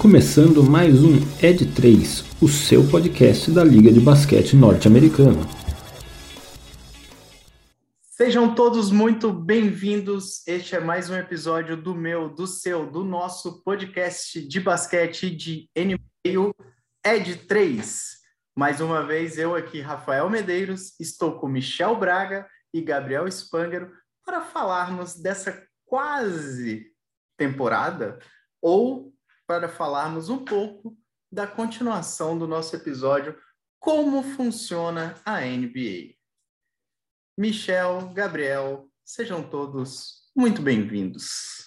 começando mais um Ed 3, o seu podcast da Liga de Basquete Norte-Americana. Sejam todos muito bem-vindos. Este é mais um episódio do meu, do seu, do nosso podcast de basquete de NBA, Ed 3. Mais uma vez, eu aqui, Rafael Medeiros, estou com Michel Braga e Gabriel Spangero para falarmos dessa quase temporada ou para falarmos um pouco da continuação do nosso episódio Como funciona a NBA. Michel, Gabriel, sejam todos muito bem-vindos.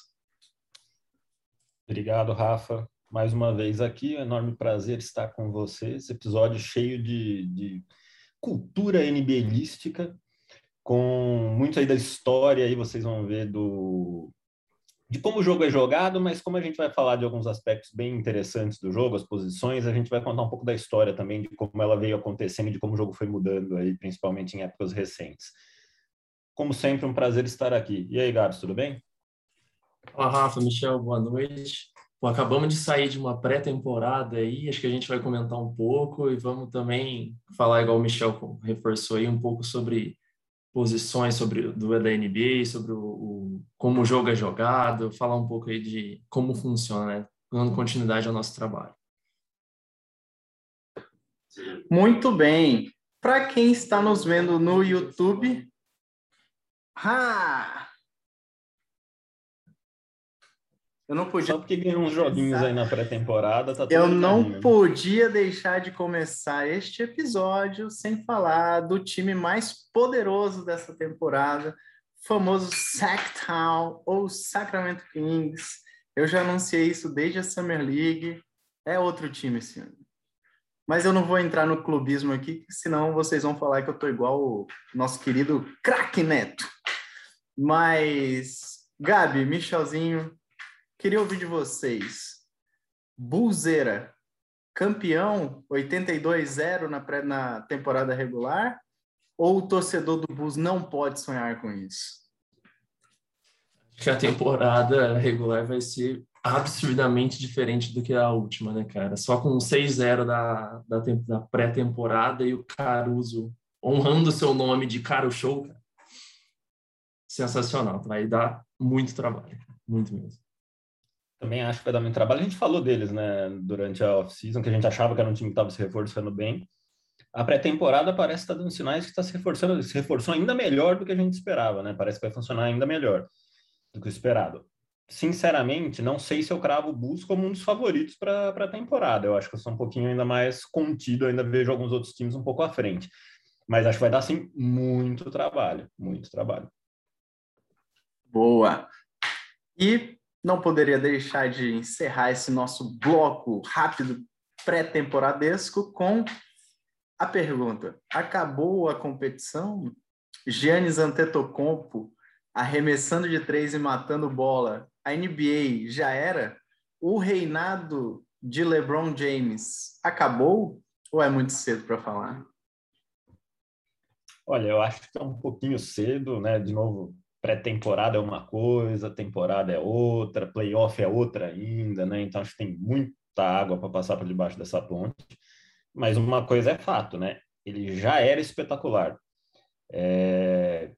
Obrigado, Rafa. Mais uma vez aqui, é um enorme prazer estar com você. Esse episódio cheio de, de cultura NBAística, com muito aí da história aí vocês vão ver do de como o jogo é jogado, mas como a gente vai falar de alguns aspectos bem interessantes do jogo, as posições, a gente vai contar um pouco da história também, de como ela veio acontecendo e de como o jogo foi mudando aí, principalmente em épocas recentes. Como sempre, um prazer estar aqui. E aí, Gabs, tudo bem? Olá, Rafa, Michel, boa noite. Bom, acabamos de sair de uma pré-temporada aí, acho que a gente vai comentar um pouco e vamos também falar, igual o Michel reforçou aí, um pouco sobre posições sobre do da NBA, sobre o, o, como o jogo é jogado, falar um pouco aí de como funciona, né? dando continuidade ao nosso trabalho. Muito bem. Para quem está nos vendo no YouTube, ha! Eu não podia. Só porque ganhou uns joguinhos aí na pré-temporada, tá Eu não né? podia deixar de começar este episódio sem falar do time mais poderoso dessa temporada, famoso Sacktown ou Sacramento Kings. Eu já anunciei isso desde a Summer League. É outro time esse ano. Mas eu não vou entrar no clubismo aqui, senão vocês vão falar que eu tô igual o nosso querido craque Neto. Mas, Gabi, Michelzinho, Queria ouvir de vocês. Buzeira, campeão 82-0 na, pré, na temporada regular? Ou o torcedor do Bulls não pode sonhar com isso? Acho que a temporada regular vai ser absurdamente diferente do que a última, né, cara? Só com 6-0 da, da, da pré-temporada e o Caruso honrando seu nome de Caro Show, cara. Sensacional. Vai dar muito trabalho. Muito mesmo. Também acho que vai dar muito trabalho. A gente falou deles, né, durante a off-season, que a gente achava que era um time que estava se reforçando bem. A pré-temporada parece estar tá dando sinais que está se reforçando, se reforçou ainda melhor do que a gente esperava, né? Parece que vai funcionar ainda melhor do que o esperado. Sinceramente, não sei se eu cravo o Bulls como um dos favoritos para a temporada. Eu acho que eu sou um pouquinho ainda mais contido, ainda vejo alguns outros times um pouco à frente. Mas acho que vai dar, sim, muito trabalho, muito trabalho. Boa. E não poderia deixar de encerrar esse nosso bloco rápido pré-temporadesco com a pergunta: acabou a competição? Giannis Antetokounmpo arremessando de três e matando bola. A NBA já era? O reinado de LeBron James acabou ou é muito cedo para falar? Olha, eu acho que é um pouquinho cedo, né? De novo, pré-temporada é uma coisa, temporada é outra, playoff é outra ainda, né? Então acho que tem muita água para passar por debaixo dessa ponte. Mas uma coisa é fato, né? Ele já era espetacular. É...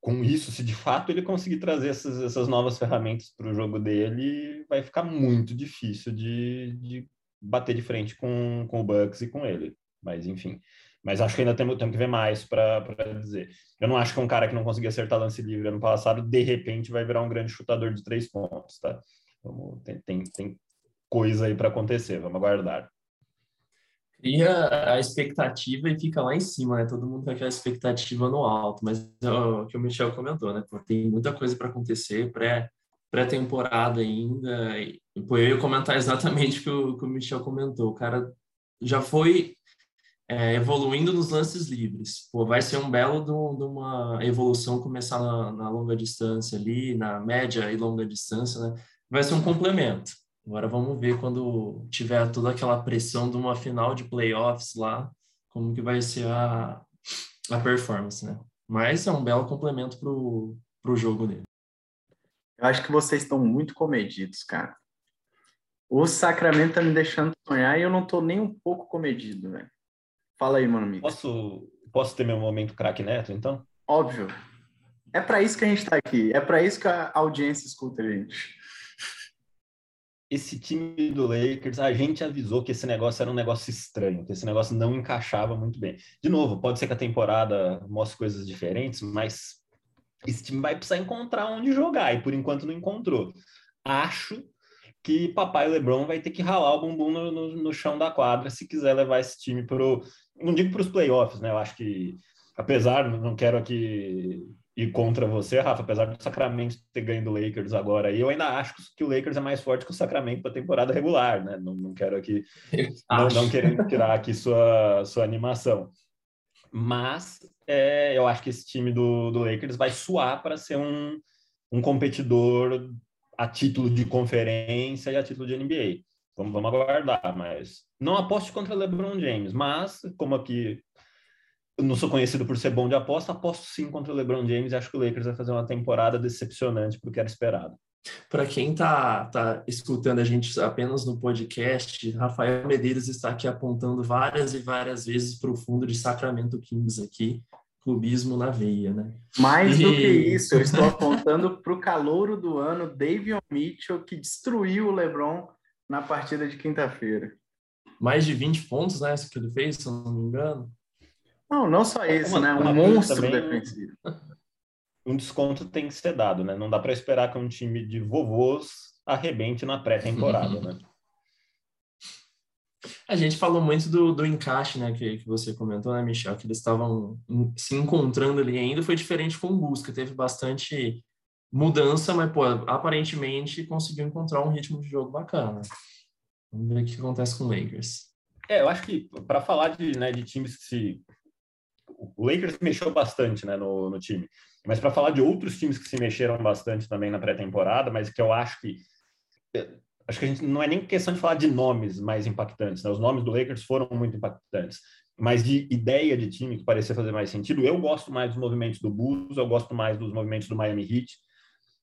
Com isso, se de fato ele conseguir trazer essas, essas novas ferramentas para o jogo dele, vai ficar muito difícil de, de bater de frente com, com o Bucks e com ele. Mas enfim, mas acho que ainda temos, temos que ver mais para dizer. Eu não acho que um cara que não conseguia acertar lance livre ano passado, de repente, vai virar um grande chutador de três pontos, tá? Vamos, tem, tem, tem coisa aí para acontecer, vamos aguardar. Cria a expectativa e fica lá em cima, né? Todo mundo com aquela expectativa no alto, mas é o que o Michel comentou, né? Pô, tem muita coisa para acontecer, pré pré-temporada ainda. E, pô, eu ia comentar exatamente o que o, que o Michel comentou. O cara já foi é, evoluindo nos lances livres. Pô, vai ser um belo de, uma evolução começar na, na, longa distância ali, na média e longa distância, né? Vai ser um complemento. Agora vamos ver quando tiver toda aquela pressão de uma final de playoffs lá, como que vai ser a, a performance, né? Mas é um belo complemento pro, pro jogo dele. Eu acho que vocês estão muito comedidos, cara. O Sacramento tá me deixando sonhar e eu não tô nem um pouco comedido, velho. Fala aí, mano. Posso, posso ter meu momento craque neto, então? Óbvio. É para isso que a gente está aqui. É para isso que a audiência escuta a gente. Esse time do Lakers, a gente avisou que esse negócio era um negócio estranho, que esse negócio não encaixava muito bem. De novo, pode ser que a temporada mostre coisas diferentes, mas esse time vai precisar encontrar onde jogar e por enquanto não encontrou. Acho que papai LeBron vai ter que ralar o bumbum no, no, no chão da quadra se quiser levar esse time para não digo para os playoffs, né? Eu acho que apesar, não quero aqui ir contra você, Rafa, apesar do Sacramento ter ganho do Lakers agora, eu ainda acho que o Lakers é mais forte que o Sacramento para temporada regular, né? Não, não quero aqui, não, não querendo tirar aqui sua, sua animação. Mas é, eu acho que esse time do, do Lakers vai suar para ser um, um competidor a título de conferência e a título de NBA. Vamos, vamos aguardar, mas não aposto contra LeBron James, mas como aqui não sou conhecido por ser bom de aposta, aposto sim contra o LeBron James e acho que o Lakers vai fazer uma temporada decepcionante porque era esperado. Para quem está tá escutando a gente apenas no podcast, Rafael Medeiros está aqui apontando várias e várias vezes para o fundo de Sacramento Kings aqui, clubismo na veia, né? Mais e... do que isso, eu estou apontando para o calouro do ano, Davion Mitchell, que destruiu o LeBron na partida de quinta-feira. Mais de 20 pontos, né? Isso que ele fez, se eu não me engano. Não, não só isso, né? Um monstro também, defensivo. Um desconto tem que ser dado, né? Não dá para esperar que um time de vovôs arrebente na pré-temporada, né? A gente falou muito do, do encaixe, né, que, que você comentou, né, Michel, que eles estavam se encontrando ali ainda, foi diferente com o Busca, teve bastante mudança, mas, pô, aparentemente conseguiu encontrar um ritmo de jogo bacana. Vamos ver o que acontece com o Lakers. É, eu acho que para falar de, né, de times que se o Lakers mexeu bastante né, no, no time. Mas para falar de outros times que se mexeram bastante também na pré-temporada, mas que eu acho que é, acho que a gente não é nem questão de falar de nomes mais impactantes, né? Os nomes do Lakers foram muito impactantes, mas de ideia de time que parecia fazer mais sentido. Eu gosto mais dos movimentos do Bulls, eu gosto mais dos movimentos do Miami Heat.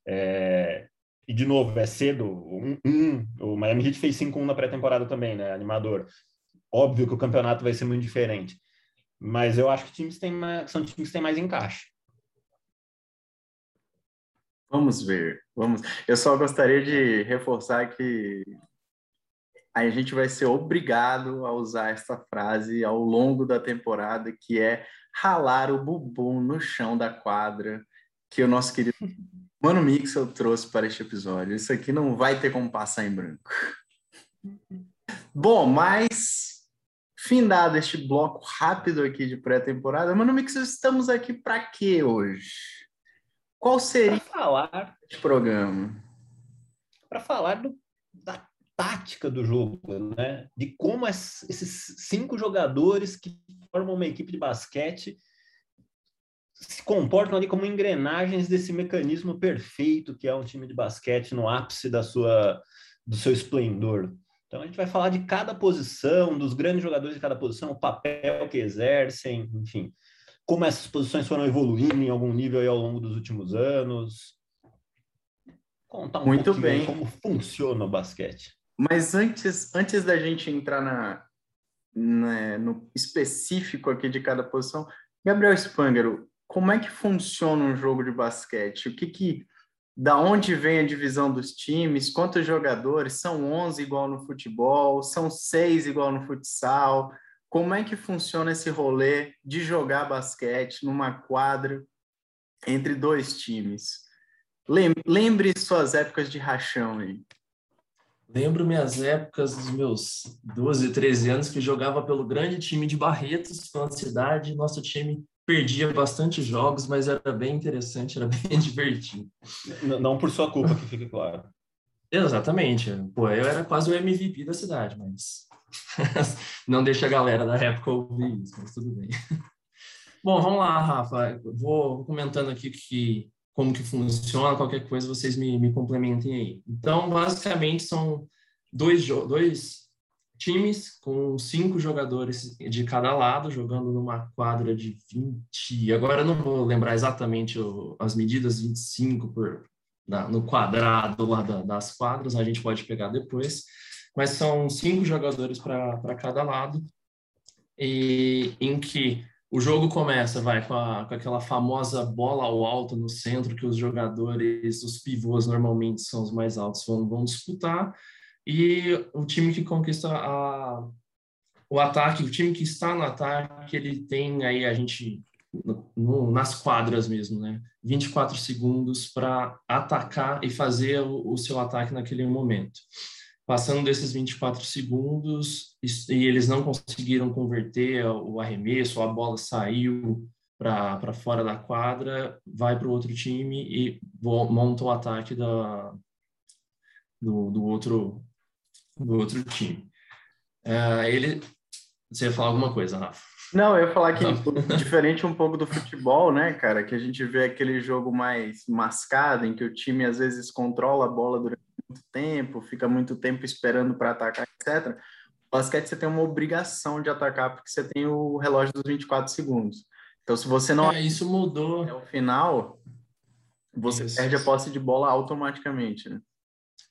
É... E de novo, é cedo. Um, um, o Miami Heat fez 5-1 na pré-temporada também, né? Animador. Óbvio que o campeonato vai ser muito diferente. Mas eu acho que times têm mais, são times que têm mais encaixe. Vamos ver. Vamos. Eu só gostaria de reforçar que a gente vai ser obrigado a usar essa frase ao longo da temporada, que é ralar o bumbum no chão da quadra, que o nosso querido Mano Mixel trouxe para este episódio. Isso aqui não vai ter como passar em branco. Bom, mas Findado este bloco rápido aqui de pré-temporada, Mano Mix, estamos aqui para quê hoje? Qual seria pra falar este programa? Para falar do, da tática do jogo, né? De como esses cinco jogadores que formam uma equipe de basquete se comportam ali como engrenagens desse mecanismo perfeito que é um time de basquete no ápice da sua do seu esplendor. Então a gente vai falar de cada posição, dos grandes jogadores de cada posição, o papel que exercem, enfim, como essas posições foram evoluindo em algum nível ao longo dos últimos anos. Contar um Muito bem. como funciona o basquete. Mas antes, antes da gente entrar na, na, no específico aqui de cada posição, Gabriel Spangaro, como é que funciona um jogo de basquete? O que, que da onde vem a divisão dos times, quantos jogadores, são 11 igual no futebol, são seis igual no futsal, como é que funciona esse rolê de jogar basquete numa quadra entre dois times? Lembre suas épocas de rachão aí. Lembro minhas épocas dos meus 12, 13 anos que jogava pelo grande time de Barretos, pela cidade. Nosso time perdia bastante jogos, mas era bem interessante, era bem divertido. Não por sua culpa, que fique claro. Exatamente. Pô, eu era quase o MVP da cidade, mas não deixa a galera da época ouvir isso, mas tudo bem. Bom, vamos lá, Rafa. Vou comentando aqui que, como que funciona, qualquer coisa vocês me, me complementem aí. Então, basicamente, são dois, dois times com cinco jogadores de cada lado, jogando numa quadra de 20. Agora eu não vou lembrar exatamente o, as medidas, 25 por, na, no quadrado lá da, das quadras, a gente pode pegar depois. mas são cinco jogadores para cada lado, e em que o jogo começa, vai, com, a, com, aquela famosa bola ao alto no centro, que os jogadores, os pivôs normalmente são os mais altos, vão, vão disputar, e o time que conquista a, o ataque, o time que está no ataque, ele tem aí a gente no, nas quadras mesmo, né? 24 segundos para atacar e fazer o, o, seu ataque naquele momento. Passando desses 24 segundos e eles não conseguiram converter o arremesso, a bola saiu para fora da quadra, vai para o outro time e monta o ataque da, do, do, outro, do outro time. Uh, ele, você ia falar alguma coisa, Rafa? Não, eu ia falar que diferente um pouco do futebol, né, cara, que a gente vê aquele jogo mais mascado, em que o time às vezes controla a bola durante muito tempo, fica muito tempo esperando para atacar, etc. O basquete você tem uma obrigação de atacar porque você tem o relógio dos 24 segundos. Então, se você não. É, isso mudou. É o final, você isso. perde a posse de bola automaticamente, né?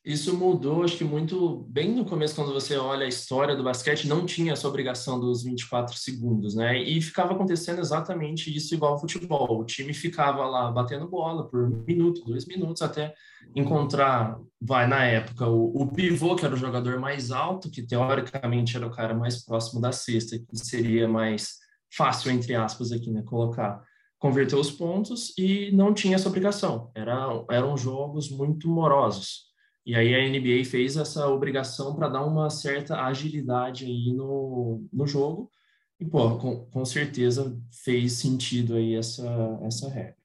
Isso mudou, acho que muito bem no começo, quando você olha a história do basquete, não tinha essa obrigação dos 24 segundos, né? E ficava acontecendo exatamente isso igual ao futebol. O time ficava lá batendo bola por um minuto, dois minutos, até encontrar, vai, na época, o, o pivô, que era o jogador mais alto, que teoricamente era o cara mais próximo da cesta, que seria mais fácil, entre aspas, aqui, né? Colocar converter os pontos e não tinha essa obrigação. Era, eram jogos muito morosos. E aí a NBA fez essa obrigação para dar uma certa agilidade aí no, no jogo. E, pô, com, com certeza fez sentido aí essa, essa regra.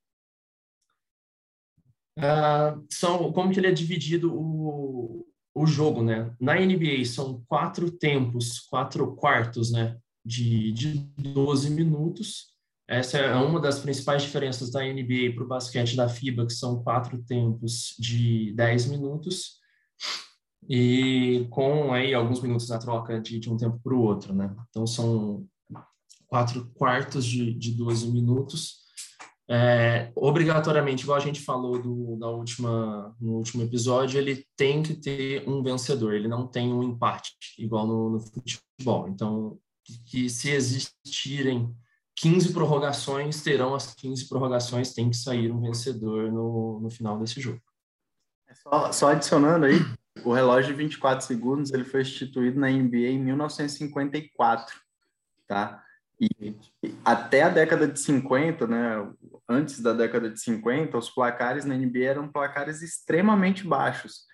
Uh, são, como que ele é dividido o, o jogo, né? Na NBA são quatro tempos, quatro quartos, né? De, de 12 minutos. Essa é uma das principais diferenças da NBA para o basquete da FIBA, que são quatro tempos de 10 minutos, e com aí alguns minutos na troca de, de um tempo para o outro, né? Então são quatro quartos de, de 12 minutos. É, obrigatoriamente, igual a gente falou do, da última, no último episódio, ele tem que ter um vencedor, ele não tem um empate, igual no, no futebol. Então, que, que se existirem 15 prorrogações, terão as 15 prorrogações, tem que sair um vencedor no, no final desse jogo. É só, só, adicionando aí, o relógio de 24 segundos ele foi instituído na NBA em 1954, tá? E até a década de 50, né, antes da década de 50, os placares na NBA eram placares extremamente baixos.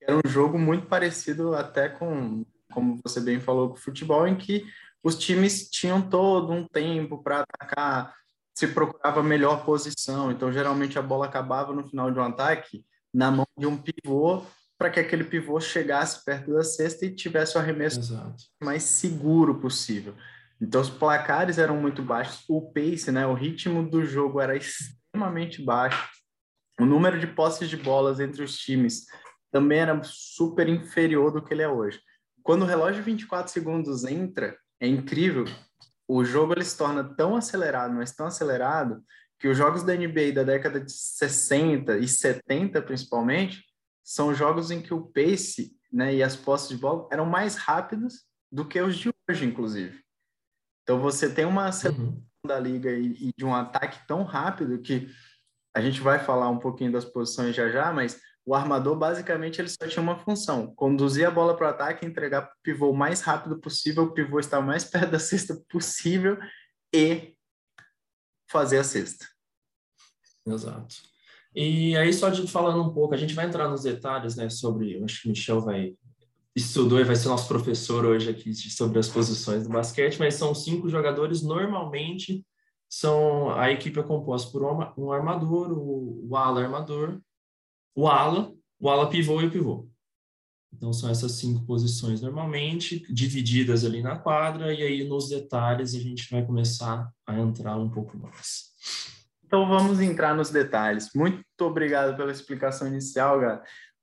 Era um jogo muito parecido até com, como você bem falou, com o futebol, em que os times tinham todo um tempo para atacar, se procurava melhor posição. Então, geralmente, a bola acabava no final de um ataque na mão de um pivô para que aquele pivô chegasse perto da cesta e tivesse o arremesso Exato. mais seguro possível. Então, os placares eram muito baixos, o pace, né, o ritmo do jogo era extremamente baixo, o número de posses de bolas entre os times também era super inferior do que ele é hoje. Quando o relógio de 24 segundos entra, é incrível. O jogo ele se torna tão acelerado, mas tão acelerado, que os jogos da NBA da década de 60 e 70, principalmente, são jogos em que o pace né, e as posses de bola eram mais rápidos do que os de hoje, inclusive. Então, você tem uma aceleração uhum. da liga e, e de um ataque tão rápido que a gente vai falar um pouquinho das posições já já, mas o armador, basicamente, ele só tinha uma função: conduzir a bola para o ataque, entregar para o pivô o mais rápido possível, o pivô estar mais perto da cesta possível e fazer a cesta. Exato. E aí, só de falando um pouco, a gente vai entrar nos detalhes, né, sobre, acho que o Michel vai, estudou e vai ser nosso professor hoje aqui sobre as posições do basquete, mas são cinco jogadores, normalmente são, a equipe é composta por um armador, o, o ala armador, o ala, o ala pivô e o pivô. Então são essas cinco posições normalmente, divididas ali na quadra, e aí nos detalhes a gente vai começar a entrar um pouco mais. Então vamos entrar nos detalhes. Muito obrigado pela explicação inicial, Gá.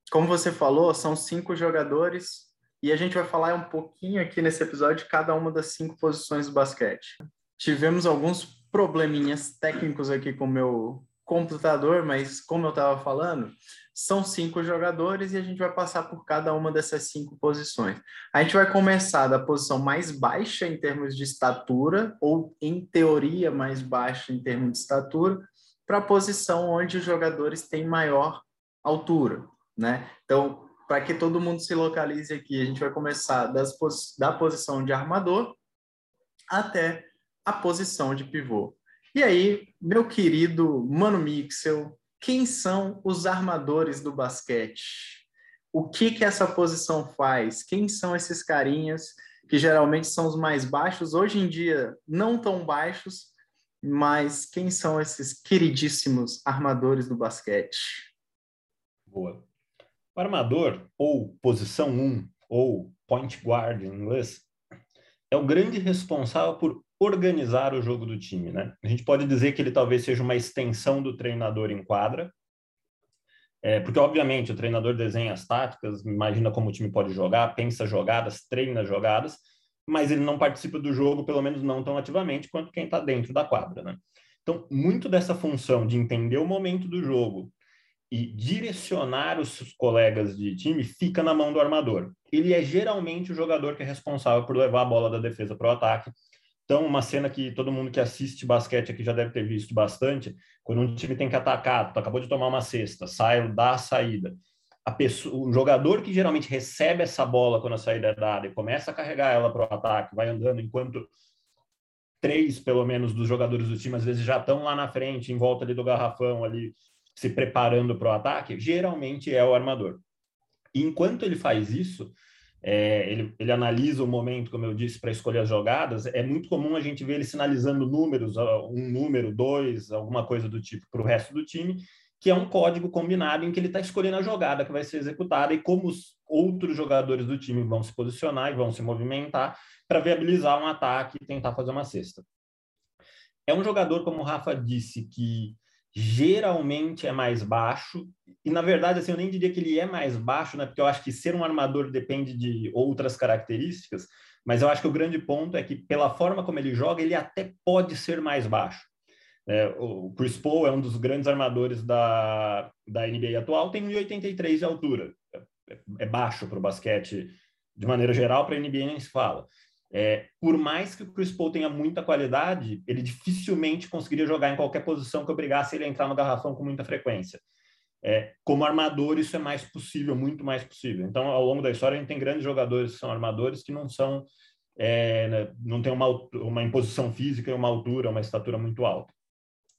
Como você falou, são cinco jogadores e a gente vai falar um pouquinho aqui nesse episódio de cada uma das cinco posições do basquete. Tivemos alguns probleminhas técnicos aqui com o meu computador, mas como eu estava falando, são cinco jogadores e a gente vai passar por cada uma dessas cinco posições. A gente vai começar da posição mais baixa em termos de estatura, ou em teoria mais baixa em termos de estatura, para a posição onde os jogadores têm maior altura, né? Então, para que todo mundo se localize aqui, a gente vai começar das, da posição de armador até a posição de pivô. E aí, meu querido Mano Mixel, quem são os armadores do basquete? O que que essa posição faz? Quem são esses carinhas que geralmente são os mais baixos? Hoje em dia, não tão baixos, mas quem são esses queridíssimos armadores do basquete? Boa. O armador, ou posição 1, ou point guard em inglês, é o grande responsável por organizar o jogo do time, né? A gente pode dizer que ele talvez seja uma extensão do treinador em quadra, é, porque obviamente o treinador desenha as táticas, imagina como o time pode jogar, pensa jogadas, treina jogadas, mas ele não participa do jogo, pelo menos não tão ativamente quanto quem está dentro da quadra, né? Então, muito dessa função de entender o momento do jogo e direcionar os colegas de time fica na mão do armador. Ele é geralmente o jogador que é responsável por levar a bola da defesa para o ataque então, uma cena que todo mundo que assiste basquete aqui já deve ter visto bastante, quando um time tem que atacar, tu acabou de tomar uma cesta, sai, dá a saída. A pessoa, o jogador que geralmente recebe essa bola quando a saída é dada e começa a carregar ela para o ataque, vai andando enquanto três, pelo menos, dos jogadores do time às vezes já estão lá na frente, em volta ali do garrafão, ali se preparando para o ataque, geralmente é o armador. E enquanto ele faz isso, é, ele, ele, analisa o momento, como eu disse, para escolher as jogadas. É muito comum a gente ver ele sinalizando números, um número, dois, alguma coisa do tipo, para o resto do time, que é um código combinado em que ele está escolhendo a jogada que vai ser executada e como os outros jogadores do time vão se posicionar e vão se movimentar para viabilizar um ataque e tentar fazer uma cesta. É um jogador, como o Rafa disse, que geralmente é mais baixo, e na verdade, assim, eu nem diria que ele é mais baixo, né, porque eu acho que ser um armador depende de outras características, mas eu acho que o grande ponto é que, pela forma como ele joga, ele até pode ser mais baixo. É, o Chris Paul é um dos grandes armadores da, da NBA atual, tem 1,83 de altura. É, é baixo para o basquete de maneira geral, para a NBA nem se fala. É, por mais que o Chris Paul tenha muita qualidade, ele dificilmente conseguiria jogar em qualquer posição que obrigasse ele a entrar no garrafão com muita frequência. É, como armador, isso é mais possível, muito mais possível. Então, ao longo da história, a gente tem grandes jogadores que são armadores que não são, é, né, não tem uma, uma imposição física e uma altura, uma estatura muito alta.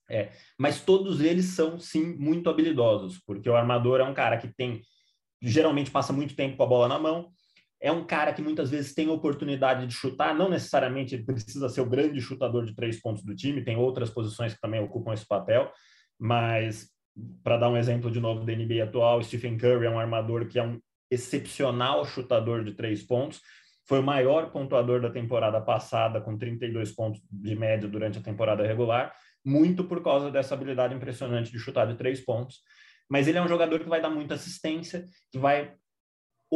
É, mas todos eles são, sim, muito habilidosos, porque o armador é um cara que tem, geralmente passa muito tempo com a bola na mão, é um cara que muitas vezes tem oportunidade de chutar, não necessariamente precisa ser o grande chutador de três pontos do time, tem outras posições que também ocupam esse papel, mas para dar um exemplo de novo da NBA atual, Stephen Curry é um armador que é um excepcional chutador de três pontos, foi o maior pontuador da temporada passada, com 32 pontos de média durante a temporada regular, muito por causa dessa habilidade impressionante de chutar de três pontos. Mas ele é um jogador que vai dar muita assistência, que vai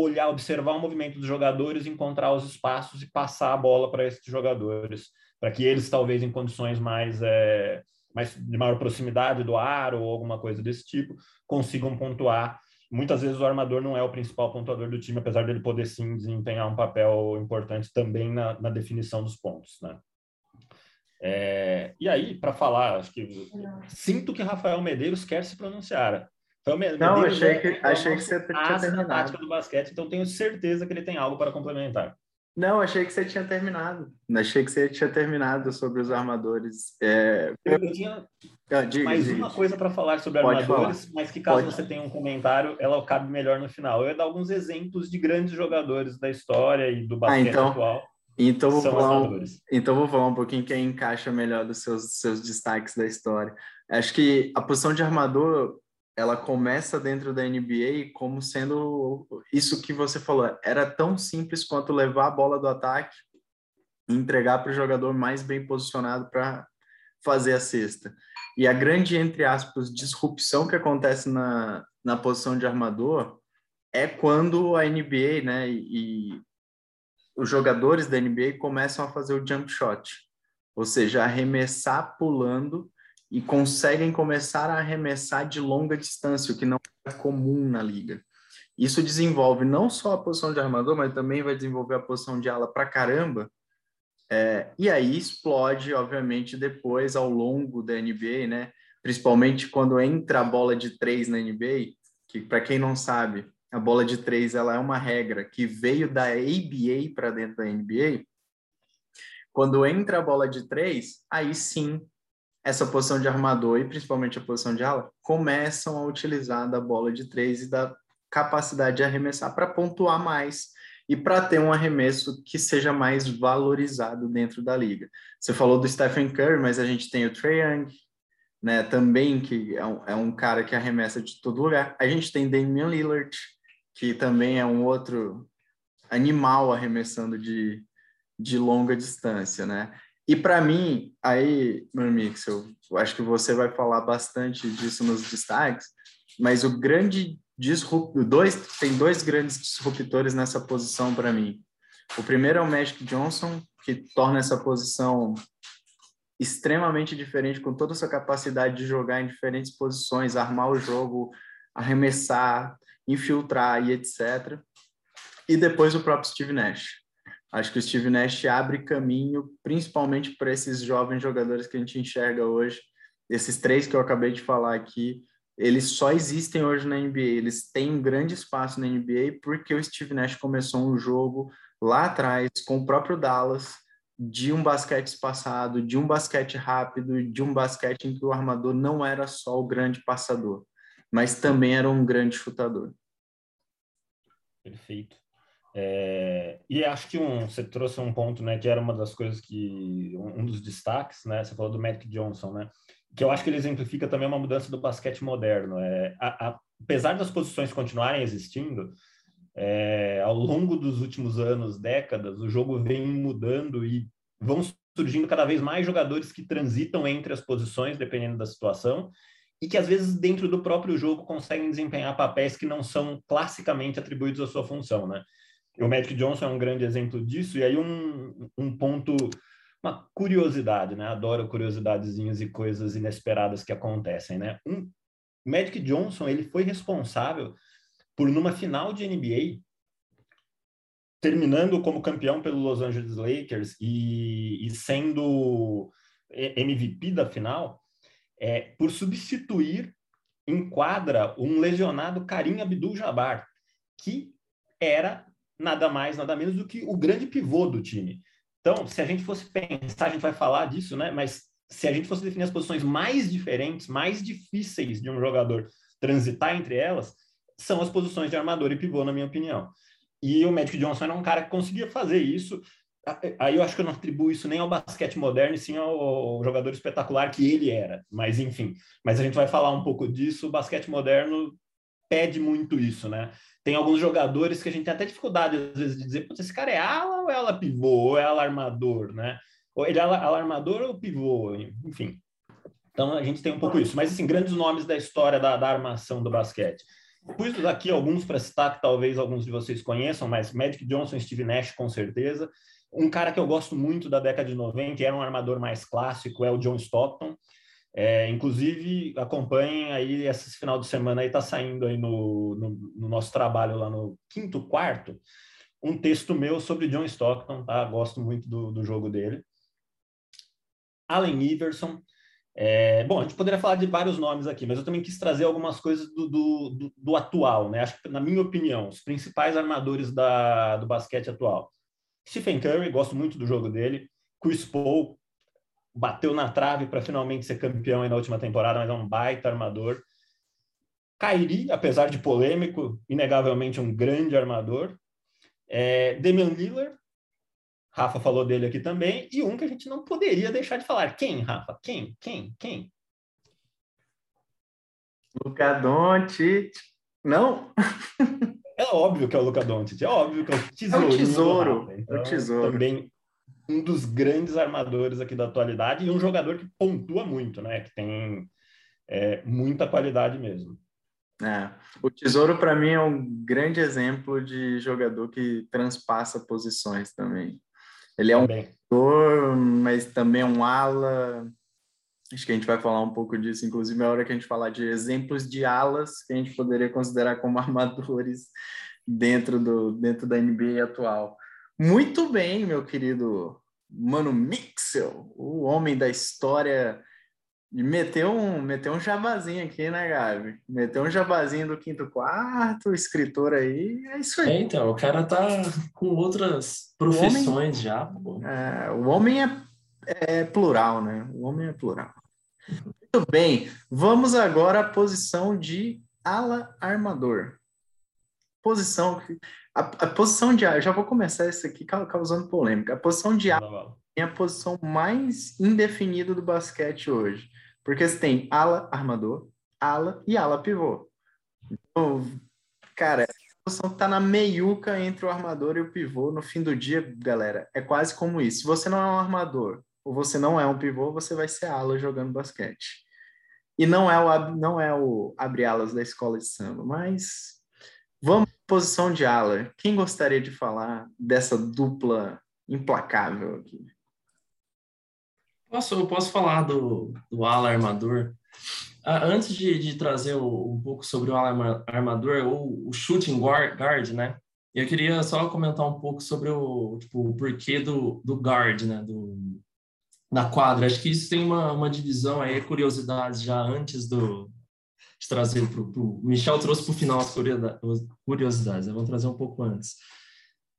olhar, observar o movimento dos jogadores, encontrar os espaços e passar a bola para esses jogadores, para que eles, talvez em condições mais, é, mais de maior proximidade do aro ou alguma coisa desse tipo, consigam pontuar. Muitas vezes o armador não é o principal pontuador do time, apesar dele poder sim desempenhar um papel importante também na, na definição dos pontos, né? É, e aí, para falar, acho que sinto que Rafael Medeiros quer se pronunciar. Então, não, achei é que, achei que você tinha terminado. tática do basquete, então tenho certeza que ele tem algo para complementar. Não, achei que você tinha terminado. Achei que você tinha terminado sobre os armadores. É... Eu tinha ah, diga, mais diga. uma coisa para falar sobre Pode armadores, falar. mas que caso Pode. você tenha um comentário, ela cabe melhor no final. Eu ia dar alguns exemplos de grandes jogadores da história e do ah, basquete ah, então, atual. Então vou, falar um, então vou falar um pouquinho quem encaixa melhor dos seus, seus destaques da história. Acho que a posição de armador ela começa dentro da NBA como sendo isso que você falou, era tão simples quanto levar a bola do ataque e entregar para o jogador mais bem posicionado para fazer a cesta. E a grande, entre aspas, disrupção que acontece na, na posição de armador é quando a NBA, né, e, e os jogadores da NBA começam a fazer o jump shot, ou seja, arremessar pulando e conseguem começar a arremessar de longa distância, o que não é comum na liga. Isso desenvolve não só a posição de armador, mas também vai desenvolver a posição de ala para caramba. É, e aí explode, obviamente, depois ao longo da NBA, né? Principalmente quando entra a bola de três na NBA, que para quem não sabe, a bola de três ela é uma regra que veio da ABA para dentro da NBA. Quando entra a bola de três, aí sim essa posição de armador e principalmente a posição de ala começam a utilizar da bola de três e da capacidade de arremessar para pontuar mais e para ter um arremesso que seja mais valorizado dentro da liga. Você falou do Stephen Curry, mas a gente tem o Trae Young, né, também que é um, é um cara que arremessa de todo lugar. A gente tem Damian Lillard, que também é um outro animal arremessando de, de longa distância, né? E para mim, aí, meu Mix, eu acho que você vai falar bastante disso nos destaques, mas o grande disrupt, dois, tem dois grandes disruptores nessa posição para mim. O primeiro é o Magic Johnson, que torna essa posição extremamente diferente, com toda a sua capacidade de jogar em diferentes posições, armar o jogo, arremessar, infiltrar e etc. E depois o próprio Steve Nash. Acho que o Steve Nash abre caminho, principalmente para esses jovens jogadores que a gente enxerga hoje. Esses três que eu acabei de falar aqui, eles só existem hoje na NBA. Eles têm um grande espaço na NBA porque o Steve Nash começou um jogo lá atrás com o próprio Dallas de um basquete espaçado, de um basquete rápido, de um basquete em que o armador não era só o grande passador, mas também era um grande chutador. Perfeito. É, e acho que um, você trouxe um ponto, né, que era uma das coisas que um, um, dos destaques, né, você falou do Magic Johnson, né, que eu acho que ele exemplifica também uma mudança do basquete moderno. É, a, a, apesar das posições continuarem existindo, é, ao longo dos últimos anos, décadas, o jogo vem mudando e vão surgindo cada vez mais jogadores que transitam entre as posições, dependendo da situação, e que às vezes dentro do próprio jogo conseguem desempenhar papéis que não são classicamente atribuídos à sua função, né? O Magic Johnson é um grande exemplo disso, e aí um, um ponto, uma curiosidade, né? Adoro curiosidadezinhas e coisas inesperadas que acontecem, né? Um, Magic Johnson, ele foi responsável por, numa final de NBA, terminando como campeão pelo Los Angeles Lakers e, e sendo MVP da final, é, por substituir em quadra um lesionado Karim Abdul-Jabbar, que era nada mais, nada menos do que o grande pivô do time. Então, se a gente fosse pensar, a gente vai falar disso, né? Mas se a gente fosse definir as posições mais diferentes, mais difíceis de um jogador transitar entre elas, são as posições de armador e pivô, na minha opinião. E o Magic Johnson era um cara que conseguia fazer isso. Aí eu acho que eu não atribuo isso nem ao basquete moderno, e sim ao, jogador espetacular que ele era. Mas enfim, mas a gente vai falar um pouco disso. O basquete moderno pede muito isso, né? Tem alguns jogadores que a gente tem até dificuldade, às vezes, de dizer, esse cara é ala ou é ala pivô, ou é ala armador, né? Ou ele é ala, ala armador ou pivô, enfim. Então, a gente tem um pouco isso. Mas, assim, grandes nomes da história da, da armação do basquete. Pus aqui alguns para citar, que talvez alguns de vocês conheçam, mas Magic Johnson, Steve Nash, com certeza. Um cara que eu gosto muito da década de 90, era um armador mais clássico, é o John Stockton. É, inclusive, acompanhem aí, esse final de semana aí está saindo aí no, no, no, nosso trabalho lá no quinto quarto, um texto meu sobre John Stockton, tá? Gosto muito do, do jogo dele. Allen Iverson. É, bom, a gente poderia falar de vários nomes aqui, mas eu também quis trazer algumas coisas do, do, do, do atual, né? Acho que, na minha opinião, os principais armadores da, do basquete atual. Stephen Curry, gosto muito do jogo dele. Chris Paul, bateu na trave para finalmente ser campeão na última temporada, mas é um baita armador. Kairi, apesar de polêmico, inegavelmente um grande armador. É, Damian Lillard, Rafa falou dele aqui também, e um que a gente não poderia deixar de falar. Quem, Rafa? Quem? Quem? Quem? Luca Doncic. Não? É óbvio que é o Luca Doncic, é óbvio que é o tesouro. É o tesouro. Então, é o tesouro. Também um dos grandes armadores aqui da atualidade e um jogador que pontua muito, né? Que tem é, muita qualidade mesmo. É. O Tesouro, para mim, é um grande exemplo de jogador que transpassa posições também. Ele é um jogador, mas também é um ala. Acho que a gente vai falar um pouco disso, inclusive na hora que a gente falar de exemplos de alas que a gente poderia considerar como armadores dentro, do, dentro da NBA atual. Muito bem, meu querido Mano Mixel, o homem da história. E meteu um, meteu um jabazinho aqui, né, Gabi? Meteu um jabazinho do quinto quarto, escritor aí, é isso aí. É, então, o cara tá com outras profissões homem, já. Pô. É, o homem é, é plural, né? O homem é plural. Muito bem, vamos agora à posição de ala armador. Posição a, a posição de ala, já vou começar isso aqui causando polêmica. A posição de ala é a posição mais indefinida do basquete hoje, porque você tem ala armador, ala e ala pivô. Então, cara, a posição está na meiuca entre o armador e o pivô no fim do dia, galera. É quase como isso. Se você não é um armador ou você não é um pivô, você vai ser ala jogando basquete. E não é o, não é o abre alas da escola de samba, mas vamos posição de ala. Quem gostaria de falar dessa dupla implacável aqui? Posso, eu posso falar do, do ala armador. Ah, antes de, de trazer um pouco sobre o ala armador, ou o shooting guard, né? Eu queria só comentar um pouco sobre o, tipo, o porquê do, do guard, né? Do, na quadra. Acho que isso tem uma, uma divisão aí, curiosidades já antes do, de trazer para o... Michel trouxe para o final as curiosidades, eu vou trazer um pouco antes.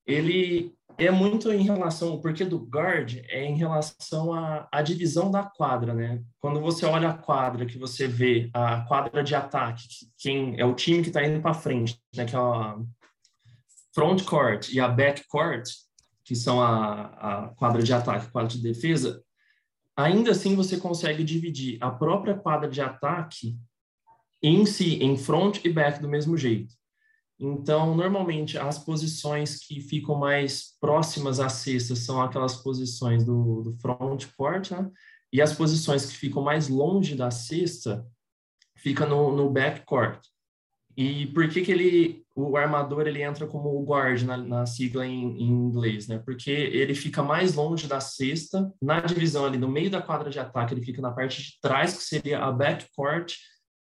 Ele é muito em relação, o porquê do guard é em relação à, à divisão da quadra, né? Quando você olha a quadra, que você vê a quadra de ataque, quem é o time que está indo para frente, né? Que é a front court e a back court, que são a, a quadra de ataque, quadra de defesa, ainda assim você consegue dividir a própria quadra de ataque em si, em front e back do mesmo jeito. Então, normalmente, as posições que ficam mais próximas à cesta são aquelas posições do, do front court, né? E as posições que ficam mais longe da cesta fica no, no back court. E por que que ele, o armador, ele entra como o guard na, na sigla em, em, inglês, né? Porque ele fica mais longe da cesta, na divisão ali, no meio da quadra de ataque, ele fica na parte de trás, que seria a backcourt,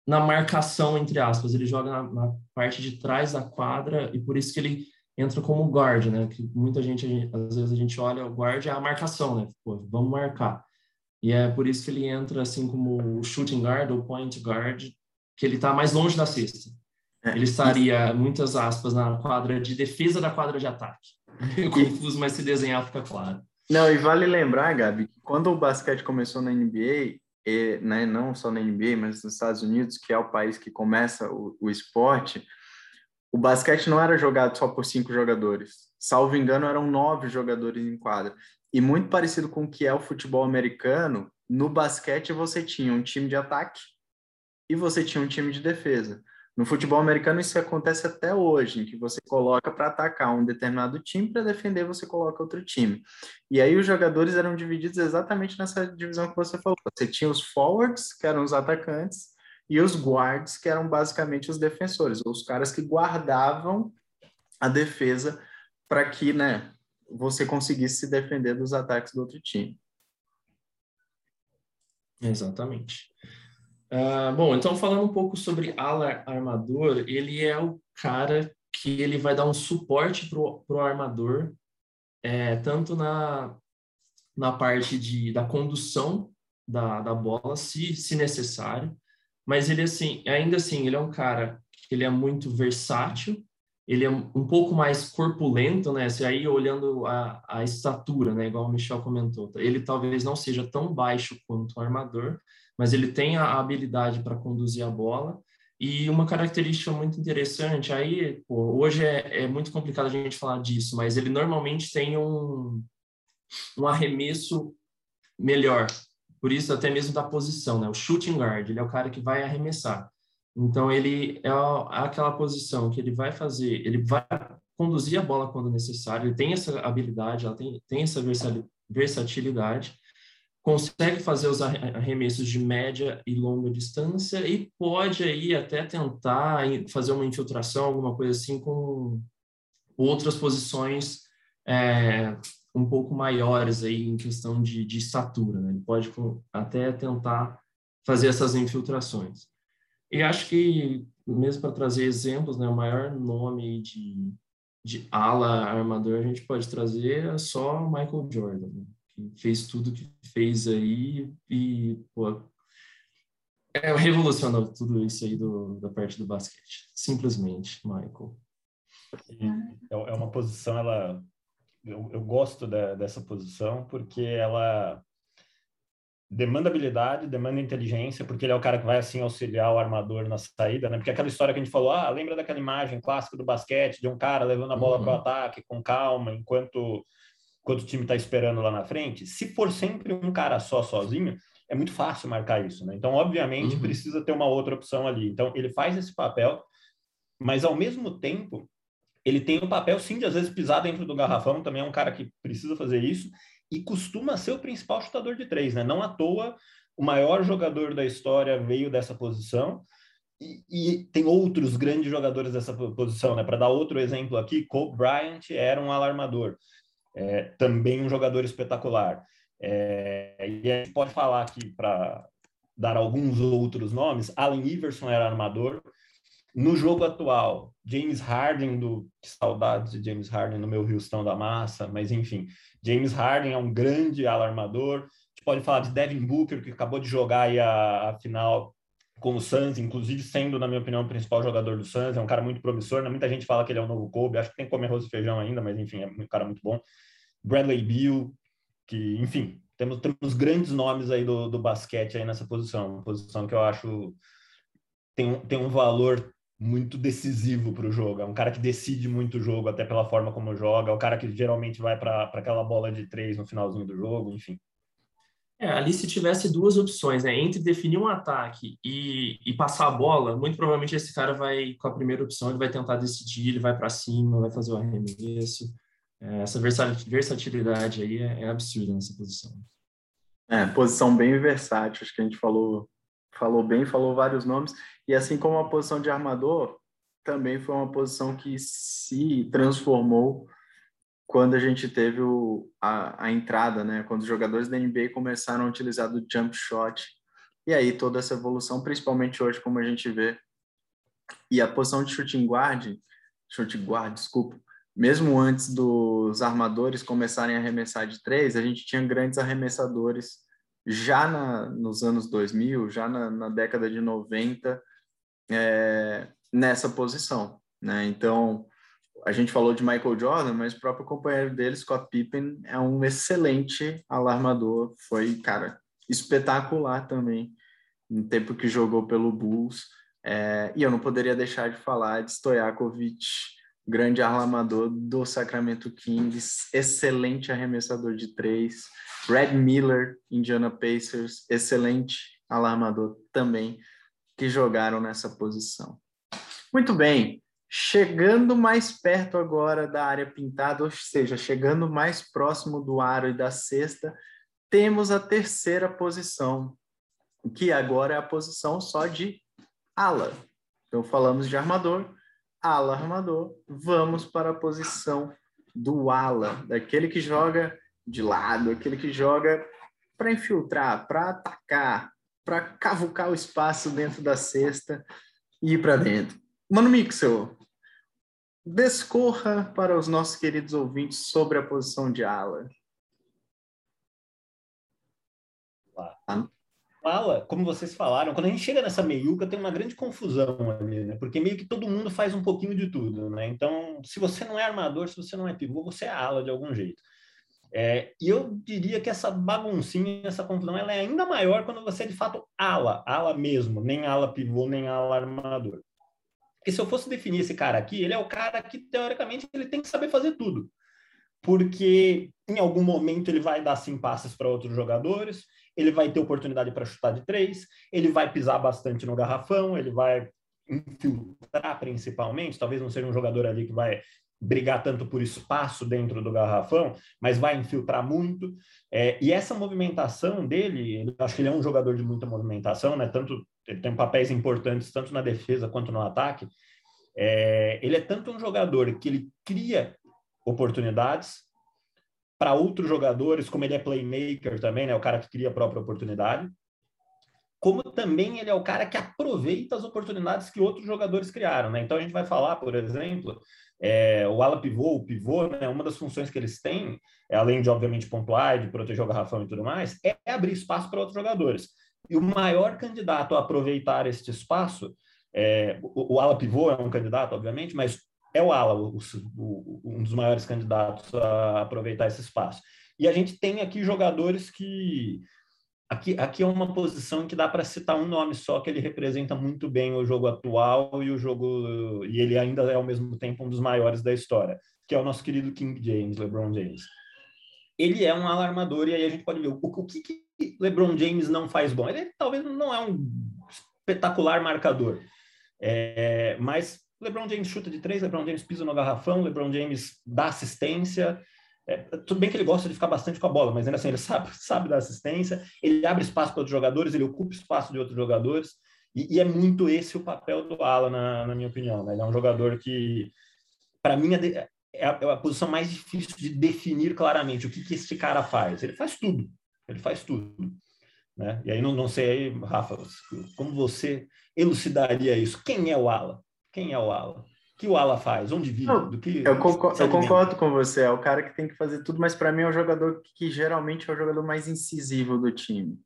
na marcação, entre aspas. Ele joga na, na, parte de trás da quadra e por isso que ele entra como guard, né? Que muita gente, às vezes a gente olha o guard é a marcação, né? Pô, vamos marcar. E é por isso que ele entra assim como o shooting guard ou point guard, que ele está mais longe da cesta. É. Ele estaria, muitas aspas, na quadra de defesa da quadra de ataque. Meio confuso, mas se desenhar fica claro. Não, e vale lembrar, Gabi, que quando o basquete começou na NBA, e, né, não só na NBA, mas nos Estados Unidos, que é o país que começa o, o esporte, o basquete não era jogado só por cinco jogadores. Salvo engano, eram nove jogadores em quadra. E muito parecido com o que é o futebol americano, no basquete você tinha um time de ataque e você tinha um time de defesa. No futebol americano isso acontece até hoje, em que você coloca para atacar um determinado time, para defender você coloca outro time. E aí os jogadores eram divididos exatamente nessa divisão que você falou. Você tinha os forwards, que eram os atacantes, e os guards, que eram basicamente os defensores, os caras que guardavam a defesa para que, né, você conseguisse se defender dos ataques do outro time. Exatamente. Uh, bom, então falando um pouco sobre ala armador, ele é o cara que ele vai dar um suporte pro, pro armador, é, tanto na, na parte de, da condução da, da bola, se, se necessário, mas ele assim, ainda assim, ele é um cara que ele é muito versátil, ele é um pouco mais corpulento, né? Se aí olhando a, a estatura, né? Igual o Michel comentou, ele talvez não seja tão baixo quanto o armador, mas ele tem a habilidade para conduzir a bola. E uma característica muito interessante, aí, pô, hoje é, é, muito complicado a gente falar disso, mas ele normalmente tem um, um arremesso melhor, por isso até mesmo da posição, né? O shooting guard, ele é o cara que vai arremessar. Então ele é aquela posição que ele vai fazer, ele vai conduzir a bola quando necessário, ele tem essa habilidade, ela tem, tem essa versatilidade, consegue fazer os arremessos de média e longa distância e pode aí até tentar fazer uma infiltração, alguma coisa assim com outras posições é, um pouco maiores aí em questão de, de estatura, né? Ele pode até tentar fazer essas infiltrações. E acho que, mesmo para trazer exemplos, né, o maior nome de, de ala armador a gente pode trazer é só Michael Jordan, né? Fez tudo que fez aí e pô, é, revolucionou tudo isso aí do, da parte do basquete. Simplesmente, Michael. É, é uma posição, ela eu, eu gosto da, dessa posição porque ela demanda habilidade, demanda inteligência, porque ele é o cara que vai assim auxiliar o armador na saída, né? Porque aquela história que a gente falou, ah, lembra daquela imagem clássica do basquete de um cara levando a bola uhum. para o ataque com calma, enquanto enquanto o time está esperando lá na frente. Se for sempre um cara só sozinho, é muito fácil marcar isso, né? Então, obviamente, uhum. precisa ter uma outra opção ali. Então, ele faz esse papel, mas ao mesmo tempo ele tem o papel, sim, de às vezes pisar dentro do garrafão, também é um cara que precisa fazer isso, e costuma ser o principal chutador de três, né? Não à toa, o maior jogador da história veio dessa posição, e, e tem outros grandes jogadores dessa posição, né? Para dar outro exemplo aqui, Kobe Bryant era um alarmador, é, também um jogador espetacular. É, e a gente pode falar aqui, para dar alguns outros nomes, Allen Iverson era armador, no jogo atual, James Harden, do que saudades de James Harden no meu Houston da massa, mas enfim, James Harden é um grande alarmador. A gente pode falar de Devin Booker, que acabou de jogar a, a final com o Suns, inclusive sendo, na minha opinião, o principal jogador do Suns. É um cara muito promissor. Né? Muita gente fala que ele é o novo Kobe. Acho que tem que comer arroz e feijão ainda, mas enfim, é um cara muito bom. Bradley Beal, que, enfim, temos, temos grandes nomes aí do, do basquete aí nessa posição. Uma posição que eu acho tem, tem um valor muito decisivo para o jogo. É um cara que decide muito o jogo, até pela forma como joga. É o cara que geralmente vai para aquela bola de três no finalzinho do jogo, enfim. É, ali se tivesse duas opções, né? Entre definir um ataque e, e passar a bola, muito provavelmente esse cara vai, com a primeira opção, ele vai tentar decidir, ele vai para cima, vai fazer o arremesso. É, essa versatilidade aí é, é absurda nessa posição. É, posição bem versátil, acho que a gente falou falou bem, falou vários nomes, e assim como a posição de armador, também foi uma posição que se transformou quando a gente teve o, a, a entrada, né? Quando os jogadores da NBA começaram a utilizar do jump shot, e aí toda essa evolução, principalmente hoje, como a gente vê. E a posição de shooting guard, shooting guard, desculpa, mesmo antes dos armadores começarem a arremessar de três, a gente tinha grandes arremessadores já na, nos anos 2000, já na, na década de 90, é, nessa posição. Né? Então, a gente falou de Michael Jordan, mas o próprio companheiro dele, Scott Pippen, é um excelente alarmador. Foi, cara, espetacular também no tempo que jogou pelo Bulls. É, e eu não poderia deixar de falar de Stojakovic, grande alarmador do Sacramento Kings, excelente arremessador de três. Brad Miller, Indiana Pacers, excelente alarmador também, que jogaram nessa posição. Muito bem, chegando mais perto agora da área pintada, ou seja, chegando mais próximo do aro e da cesta, temos a terceira posição, que agora é a posição só de ala. Então falamos de armador, ala armador, vamos para a posição do ala, daquele que joga de lado, aquele que joga para infiltrar, para atacar, para cavucar o espaço dentro da cesta e ir para dentro. Mano Mixel, descorra para os nossos queridos ouvintes sobre a posição de ala. Fala, como vocês falaram, quando a gente chega nessa meiuca tem uma grande confusão ali, né? Porque meio que todo mundo faz um pouquinho de tudo, né? Então, se você não é armador, se você não é pivô, você é ala de algum jeito. É, e eu diria que essa baguncinha, essa confusão, ela é ainda maior quando você é de fato ala, ala mesmo, nem ala pivô, nem ala armador. Porque se eu fosse definir esse cara aqui, ele é o cara que, teoricamente, ele tem que saber fazer tudo. Porque em algum momento ele vai dar sim passes para outros jogadores, ele vai ter oportunidade para chutar de três, ele vai pisar bastante no garrafão, ele vai infiltrar principalmente, talvez não seja um jogador ali que vai brigar tanto por espaço dentro do garrafão, mas vai infiltrar muito. É, e essa movimentação dele, acho que ele é um jogador de muita movimentação, né? Tanto ele tem papéis importantes tanto na defesa quanto no ataque. É, ele é tanto um jogador que ele cria oportunidades, para outros jogadores, como ele é playmaker também, né? O cara que cria a própria oportunidade. Como também ele é o cara que aproveita as oportunidades que outros jogadores criaram, né? Então a gente vai falar, por exemplo, é, o ala pivô, o pivô, né? Uma das funções que eles têm, além de obviamente pontuar, de proteger o garrafão e tudo mais, é abrir espaço para outros jogadores. E o maior candidato a aproveitar este espaço, é, o, o ala pivô é um candidato, obviamente, mas é o ala, o, o, um dos maiores candidatos a aproveitar esse espaço. E a gente tem aqui jogadores que. Aqui, aqui é uma posição que dá para citar um nome só, que ele representa muito bem o jogo atual e o jogo. E ele ainda é, ao mesmo tempo, um dos maiores da história, que é o nosso querido King James, LeBron James. Ele é um alarmador, e aí a gente pode ver o, o que, que LeBron James não faz bom. Ele talvez não é um espetacular marcador, é, mas LeBron James chuta de três, LeBron James pisa no garrafão, LeBron James dá assistência. É, tudo bem que ele gosta de ficar bastante com a bola, mas ainda assim ele sabe, sabe dar assistência, ele abre espaço para outros jogadores, ele ocupa espaço de outros jogadores, e, e é muito esse o papel do Ala, na, na minha opinião. Né? Ele é um jogador que, para mim, é, é, a, é a, posição mais difícil de definir claramente o que, que esse cara faz. Ele faz tudo, ele faz tudo. Né? E aí, não, não sei, Rafa, como você elucidaria isso? Quem é o Ala? Quem é o ala? O que o ala faz? Onde vive? do que eu, concordo, eu concordo com você. É o cara que tem que fazer tudo, mas para mim é o jogador que geralmente é o jogador mais incisivo do time.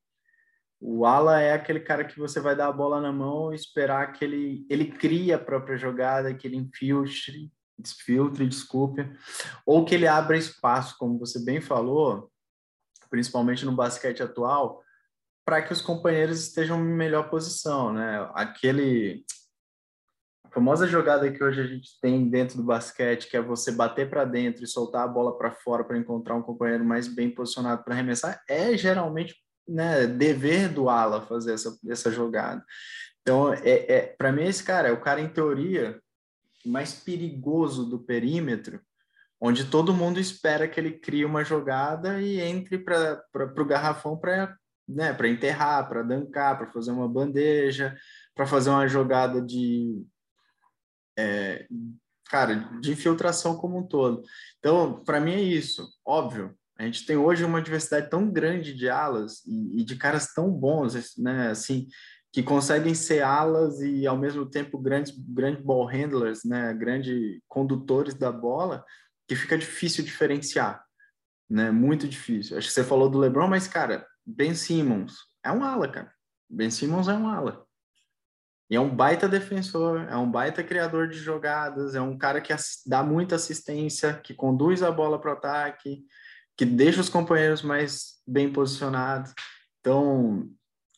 O ala é aquele cara que você vai dar a bola na mão e esperar que ele, ele crie a própria jogada, que ele infiltre, desfiltre, desculpe, ou que ele abra espaço, como você bem falou, principalmente no basquete atual, para que os companheiros estejam em melhor posição, né? Aquele famosa jogada que hoje a gente tem dentro do basquete, que é você bater para dentro e soltar a bola para fora para encontrar um companheiro mais bem posicionado para arremessar, é geralmente né, dever do ala fazer essa, essa jogada. Então, é, é para mim, esse cara é o cara, em teoria, mais perigoso do perímetro, onde todo mundo espera que ele crie uma jogada e entre para o garrafão para né, enterrar, para dancar, para fazer uma bandeja, para fazer uma jogada de é, cara, de infiltração como um todo. Então, para mim é isso, óbvio. A gente tem hoje uma diversidade tão grande de alas e, e de caras tão bons, né, assim, que conseguem ser alas e ao mesmo tempo grandes grandes ball handlers, né, grandes condutores da bola, que fica difícil diferenciar, né, muito difícil. Acho que você falou do LeBron, mas cara, Ben Simmons é um ala, cara. Ben Simmons é um ala. E é um baita defensor, é um baita criador de jogadas, é um cara que dá muita assistência, que conduz a bola para o ataque, que deixa os companheiros mais bem posicionados. Então,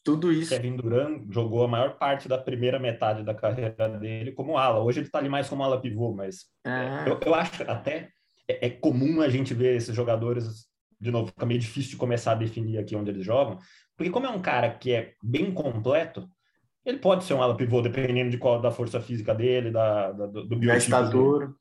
tudo isso. Kevin Durant jogou a maior parte da primeira metade da carreira dele como ala. Hoje ele está ali mais como ala pivô, mas é. eu, eu, acho até é, é, comum a gente ver esses jogadores. De novo, fica meio difícil de começar a definir aqui onde eles jogam, porque como é um cara que é bem completo, ele pode ser um ala pivô, dependendo de qual da força física dele, da, da do, do biotipo. Dele.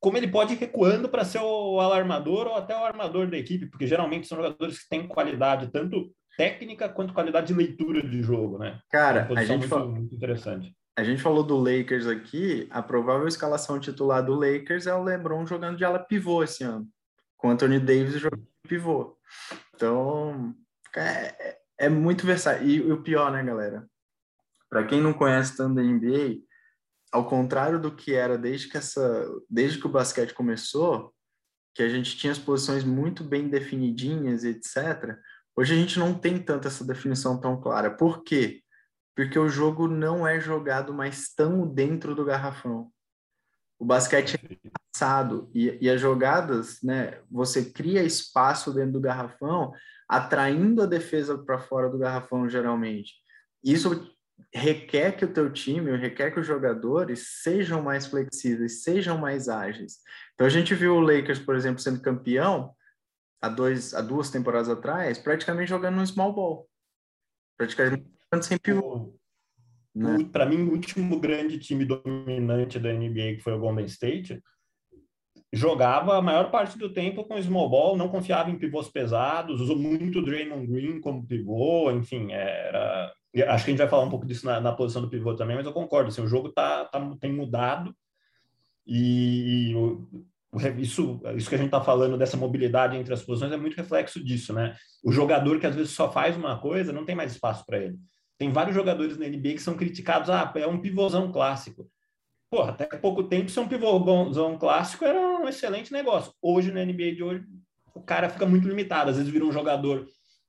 Como ele pode ir recuando para ser o alarmador ou até o armador da equipe, porque geralmente são jogadores que têm qualidade tanto técnica quanto qualidade de leitura de jogo, né? Cara, a gente muito, fala... muito interessante. A gente falou do Lakers aqui, a provável escalação titular do Lakers é o LeBron jogando de ala pivô esse ano, com o Anthony Davis jogando de pivô. Então, é, é muito versátil. E, e o pior, né, galera? Para quem não conhece tanto da NBA, ao contrário do que era desde que essa, desde que o basquete começou, que a gente tinha as posições muito bem definidinhas, etc. Hoje a gente não tem tanta essa definição tão clara. Por quê? Porque o jogo não é jogado mais tão dentro do garrafão. O basquete é passado e, e as jogadas, né? Você cria espaço dentro do garrafão, atraindo a defesa para fora do garrafão geralmente. Isso requer que o teu time, requer que os jogadores sejam mais flexíveis, sejam mais ágeis. Então a gente viu o Lakers, por exemplo, sendo campeão há, dois, há duas temporadas atrás, praticamente jogando no small ball. Praticamente jogando sem pivô. Né? Para mim, o último grande time dominante da NBA, que foi o Golden State, jogava a maior parte do tempo com small ball, não confiava em pivôs pesados, usou muito Draymond Green como pivô, enfim, era acho que a gente vai falar um pouco disso na, na posição do pivô também, mas eu concordo, assim, o jogo tá, tá tem mudado e, isso, isso que a gente está falando dessa mobilidade entre as posições é muito reflexo disso, né? O jogador que às vezes só faz uma coisa não tem mais espaço para ele. Tem vários jogadores na NBA que são criticados, ah, é um pivôzão clássico. Porra, até pouco tempo ser um pivôzão clássico era um excelente negócio. Hoje, na NBA de hoje, o cara fica muito limitado. Às vezes vira um jogador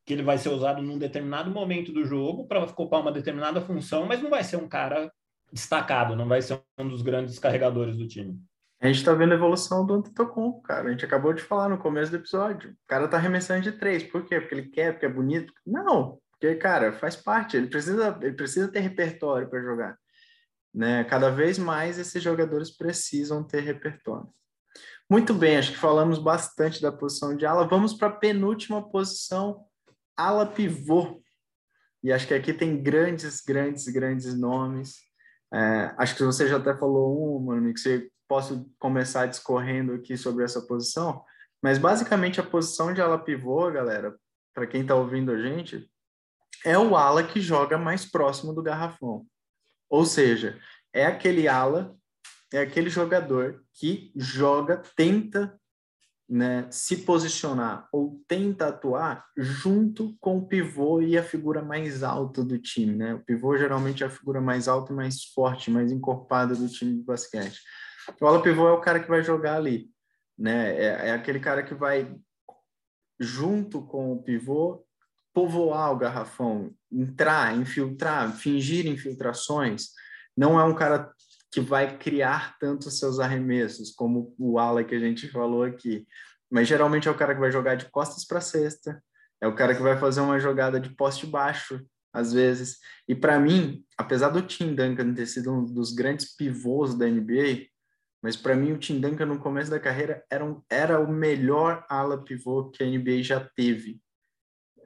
que ele vai ser usado num determinado momento do jogo para ocupar uma determinada função, mas não vai ser um cara destacado, não vai ser um dos grandes carregadores do time. A gente está vendo a evolução do Antetokounmpo, cara. A gente acabou de falar no começo do episódio. O cara tá arremessando de três. Por quê? Porque ele quer, porque é bonito? Não, porque, cara, faz parte. Ele precisa, ele precisa ter repertório para jogar. Né? Cada vez mais esses jogadores precisam ter repertório. Muito bem, acho que falamos bastante da posição de ala. Vamos para a penúltima posição, ala pivô. E acho que aqui tem grandes, grandes, grandes nomes. É, acho que você já até falou um, mano, que você posso começar discorrendo aqui sobre essa posição, mas basicamente a posição de ala pivô, galera, para quem está ouvindo a gente, é o ala que joga mais próximo do garrafão. Ou seja, é aquele ala, é aquele jogador que joga, tenta né, se posicionar ou tenta atuar junto com o pivô e a figura mais alta do time. Né? O pivô geralmente é a figura mais alta mais forte, mais encorpada do time de basquete. O ala pivô é o cara que vai jogar ali. Né? É, é aquele cara que vai, junto com o pivô, povoar o garrafão, entrar, infiltrar, fingir infiltrações. Não é um cara que vai criar tanto seus arremessos, como o ala que a gente falou aqui. Mas geralmente é o cara que vai jogar de costas para cesta, é o cara que vai fazer uma jogada de poste baixo, às vezes. E para mim, apesar do Tim Duncan ter sido um dos grandes pivôs da NBA, mas para mim o Tim Duncan no começo da carreira era, um, era o melhor ala pivô que a NBA já teve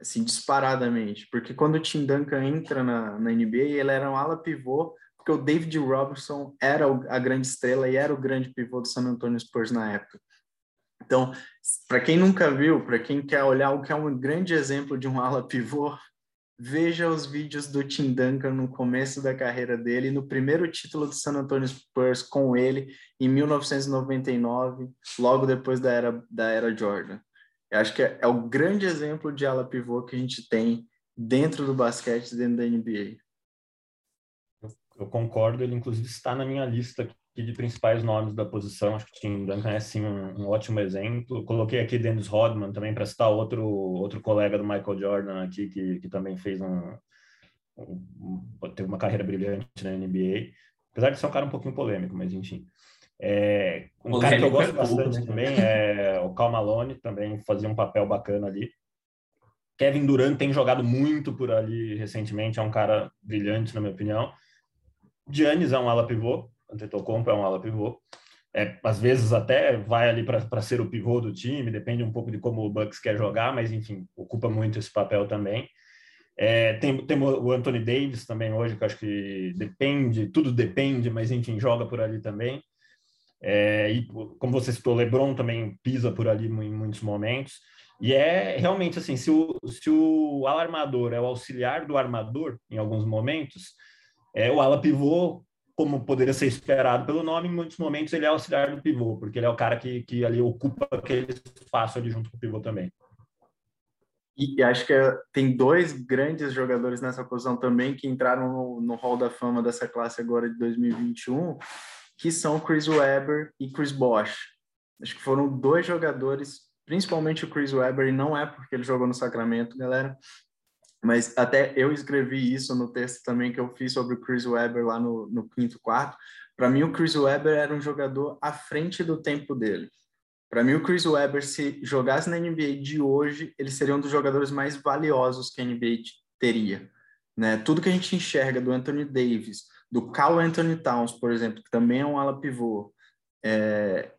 assim, disparadamente. Porque quando o Tim Duncan entra na, na NBA, ele era um ala pivô, porque o David Robinson era a grande estrela e era o grande pivô do San Antonio Spurs na época. Então, para quem nunca viu, para quem quer olhar o que é um grande exemplo de um ala pivô, veja os vídeos do Tim Duncan no começo da carreira dele, no primeiro título do San Antonio Spurs com ele, em 1999, logo depois da era, da era Jordan. Eu acho que é, é, o grande exemplo de ala pivô que a gente tem dentro do basquete, dentro da NBA. Eu, concordo, ele inclusive está na minha lista aqui de principais nomes da posição. Acho que o Tim Duncan é sim um, um ótimo exemplo. Coloquei aqui Dennis Rodman também para citar outro outro colega do Michael Jordan aqui que, que também fez um, um, teve uma carreira brilhante na NBA. Apesar de ser um cara um pouquinho polêmico, mas enfim. É, um cara que eu gosto bastante né? também é o Cal Malone, também fazia um papel bacana ali. Kevin Durant tem jogado muito por ali recentemente, é um cara brilhante, na minha opinião. Giannis é um ala pivô, Antetokounmpo é um ala pivô. É, às vezes até vai ali para ser o pivô do time, depende um pouco de como o Bucks quer jogar, mas enfim, ocupa muito esse papel também. É, tem, tem o Anthony Davis também hoje, que acho que depende, tudo depende, mas enfim, joga por ali também. É, e como você citou, o LeBron também pisa por ali em muitos momentos. E é realmente assim, se o, se o alarmador é o auxiliar do armador em alguns momentos, é, o ala pivô, como poderia ser esperado pelo nome, em muitos momentos ele é auxiliar do pivô, porque ele é o cara que, que ali ocupa aquele espaço ali junto com o pivô também. E acho que é, tem dois grandes jogadores nessa posição também que entraram no, no Hall da Fama dessa classe agora de 2021, que são Chris Webber e Chris Bosh. Acho que foram dois jogadores, principalmente o Chris Webber, e não é porque ele jogou no Sacramento, galera, mas até eu escrevi isso no texto também que eu fiz sobre o Chris Webber lá no, no quinto quarto. Para mim, o Chris Webber era um jogador à frente do tempo dele. Para mim, o Chris Webber, se jogasse na NBA de hoje, ele seria um dos jogadores mais valiosos que a NBA teria. Né? Tudo que a gente enxerga do Anthony Davis, do Carl Anthony Towns, por exemplo, que também é um ala pivô, é,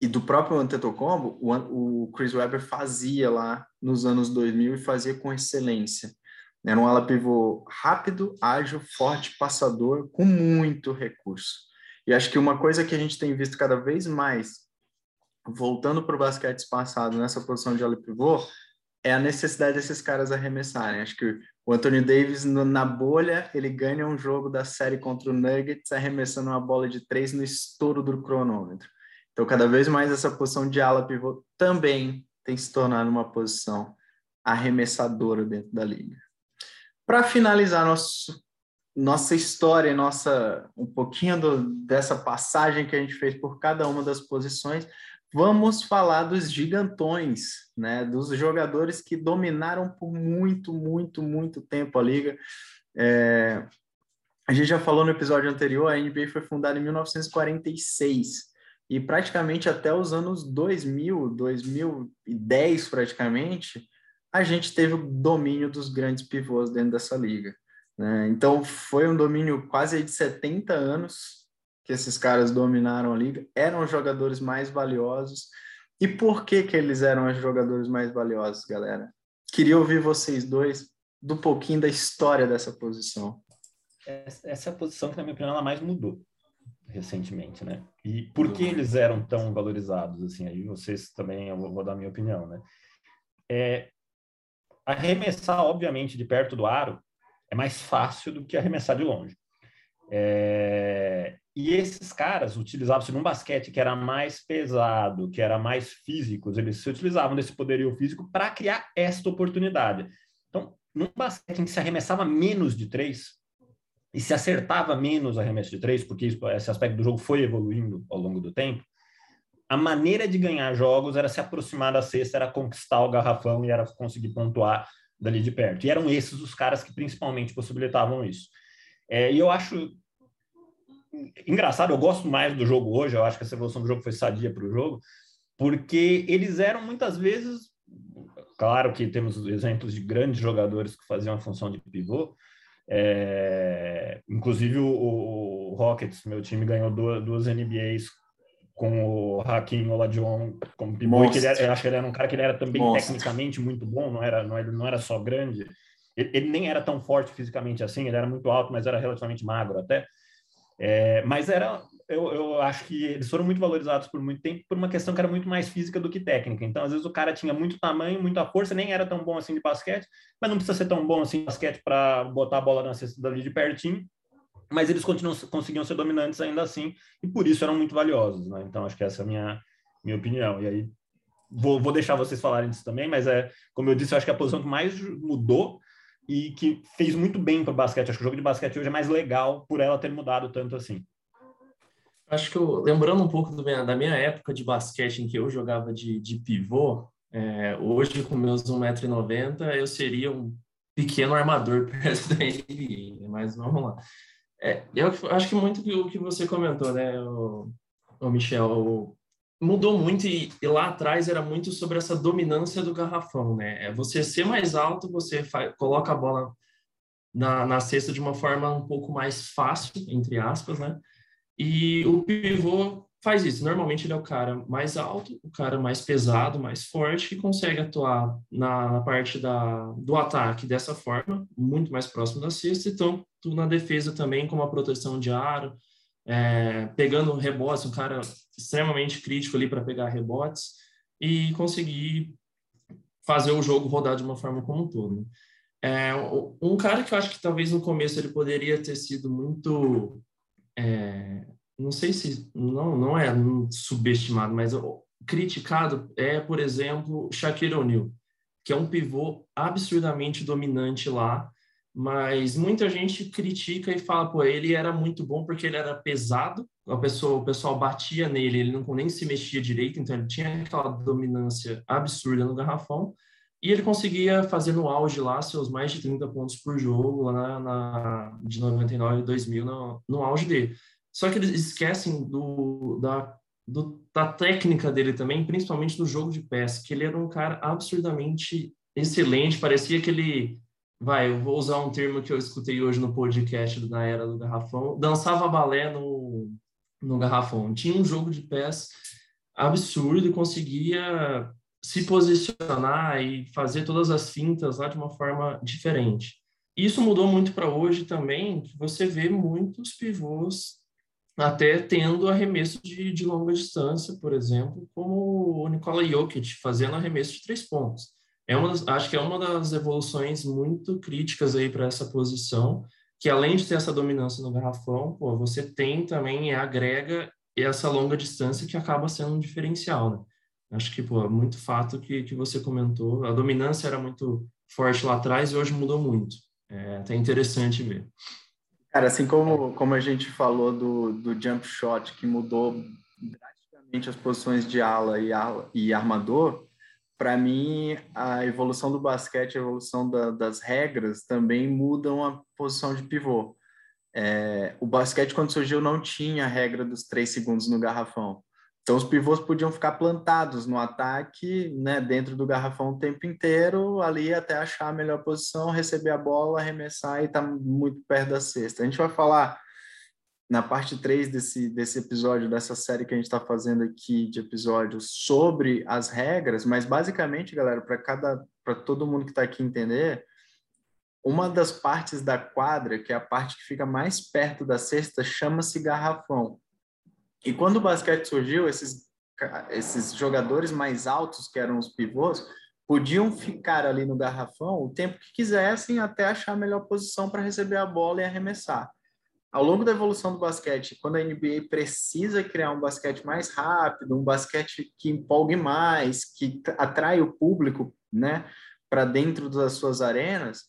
e do próprio Antetokounmpo, o, o Chris Webber fazia lá nos anos 2000 e fazia com excelência. Era um ala pivô rápido, ágil, forte, passador, com muito recurso. E acho que uma coisa que a gente tem visto cada vez mais, voltando para o basquete passado nessa posição de ala pivô, é a necessidade desses caras arremessarem. Acho que o Anthony Davis, no, na bolha, ele ganha um jogo da série contra o Nuggets, arremessando uma bola de três no estouro do cronômetro. Então, cada vez mais essa posição de ala pivô também tem se tornado uma posição arremessadora dentro da liga. Para finalizar nosso, nossa história, nossa um pouquinho do, dessa passagem que a gente fez por cada uma das posições, vamos falar dos gigantões, né? Dos jogadores que dominaram por muito, muito, muito tempo a liga. É, a gente já falou no episódio anterior, a NBA foi fundada em 1946 e praticamente até os anos 2000, 2010 praticamente, a gente teve o domínio dos grandes pivôs dentro dessa liga. Né? Então foi um domínio quase de 70 anos que esses caras dominaram a liga, eram os jogadores mais valiosos. E por que que eles eram os jogadores mais valiosos, galera? Queria ouvir vocês dois do pouquinho da história dessa posição. Essa é a posição que, na minha opinião, ela mais mudou recentemente, né? E por que eles eram tão valorizados assim? Aí vocês também eu vou, vou dar minha opinião, né? É, arremessar, obviamente, de perto do aro é mais fácil do que arremessar de longe. É, e esses caras utilizavam-se num basquete que era mais pesado, que era mais físico, eles se utilizavam desse poderio físico para criar esta oportunidade. Então, num basquete em que se arremessava menos de três, e se acertava menos arremesso de três, porque esse aspecto do jogo foi evoluindo ao longo do tempo, a maneira de ganhar jogos era se aproximar da cesta, era conquistar o garrafão e era conseguir pontuar dali de perto. E eram esses os caras que principalmente possibilitavam isso. É, e eu acho engraçado, eu gosto mais do jogo hoje, eu acho que essa evolução do jogo foi sadia para o jogo, porque eles eram muitas vezes, claro que temos exemplos de grandes jogadores que faziam a função de pivô, é, inclusive o, o, Rockets, meu time, ganhou duas, duas NBAs com o Hakim Oladion como pivô, que ele era, eu acho que ele era um cara que ele era também Monstro. tecnicamente muito bom, não era, não era, não era só grande, ele, ele, nem era tão forte fisicamente assim, ele era muito alto, mas era relativamente magro até, é, mas era, eu, eu acho que eles foram muito valorizados por muito tempo por uma questão que era muito mais física do que técnica. Então, às vezes, o cara tinha muito tamanho, muita força, nem era tão bom assim de basquete, mas não precisa ser tão bom assim de basquete para botar a bola na cesta dali de pertinho. Mas eles continuam, conseguiam ser dominantes ainda assim, e por isso eram muito valiosos. Né? Então, acho que essa é a minha, minha opinião. E aí, vou, vou deixar vocês falarem disso também, mas é, como eu disse, eu acho que a posição que mais mudou e que fez muito bem para o basquete. Acho que o jogo de basquete hoje é mais legal por ela ter mudado tanto assim. Acho que eu, lembrando um pouco da minha época de basquete em que eu jogava de, de pivô, é, hoje com meus 1,90m eu seria um pequeno armador perto da NBA, né? mas vamos lá. É, eu acho que muito o que você comentou, né, o, o Michel, o, mudou muito e, e, lá atrás era muito sobre essa dominância do garrafão, né? É você ser mais alto, você coloca a bola na, na cesta de uma forma um pouco mais fácil, entre aspas, né? E o pivô faz isso. Normalmente ele é o cara mais alto, o cara mais pesado, mais forte, que consegue atuar na, parte da, do ataque dessa forma, muito mais próximo da cesta, então na defesa também com uma proteção de aro, é, pegando rebotes, um cara extremamente crítico ali para pegar rebotes e conseguir fazer o jogo rodar de uma forma como um todo. É, um cara que eu acho que talvez no começo ele poderia ter sido muito é, não sei se não não é subestimado, mas criticado é, por exemplo, Shaquille O'Neal, que é um pivô absurdamente dominante lá, mas muita gente critica e fala, pô, ele era muito bom porque ele era pesado, a pessoa, o pessoal batia nele, ele não nem se mexia direito, então ele tinha aquela dominância absurda no garrafão, e ele conseguia fazer no auge lá seus mais de 30 pontos por jogo, lá na, na de 99 e 2000, no, no auge dele. Só que eles esquecem do, da, do, da técnica dele também, principalmente no jogo de pés, que ele era um cara absurdamente excelente, parecia que ele, vai, eu vou usar um termo que eu escutei hoje no podcast da Era do Garrafão, dançava balé no, no Garrafão. Tinha um jogo de pés absurdo e conseguia se posicionar e fazer todas as fintas lá de uma forma diferente. Isso mudou muito para hoje também, que você vê muitos pivôs até tendo arremesso de, de longa distância, por exemplo, como o Nikola Jokic fazendo arremesso de três pontos. É uma acho que é uma das evoluções muito críticas aí para essa posição, que além de ter essa dominância no garrafão, pô, você tem também agrega essa longa distância que acaba sendo um diferencial, né? Acho que, pô, é muito fato que, que você comentou. A dominância era muito forte lá atrás e hoje mudou muito. É até interessante ver. Cara, assim como, como a gente falou do, do jump shot, que mudou drasticamente as posições de ala e, ala, e armador, para mim, a evolução do basquete, a evolução da, das regras também mudam a posição de pivô. É, o basquete, quando surgiu, não tinha a regra dos três segundos no garrafão. Então, os pivôs podiam ficar plantados no ataque, né, dentro do garrafão o tempo inteiro, ali até achar a melhor posição, receber a bola, arremessar e estar tá muito perto da cesta. A gente vai falar na parte 3 desse, desse episódio, dessa série que a gente está fazendo aqui de episódios sobre as regras, mas basicamente, galera, para cada para todo mundo que está aqui entender, uma das partes da quadra, que é a parte que fica mais perto da cesta, chama-se garrafão. E quando o basquete surgiu, esses, esses jogadores mais altos, que eram os pivôs, podiam ficar ali no garrafão o tempo que quisessem até achar a melhor posição para receber a bola e arremessar. Ao longo da evolução do basquete, quando a NBA precisa criar um basquete mais rápido, um basquete que empolgue mais, que atrai o público, né, para dentro das suas arenas,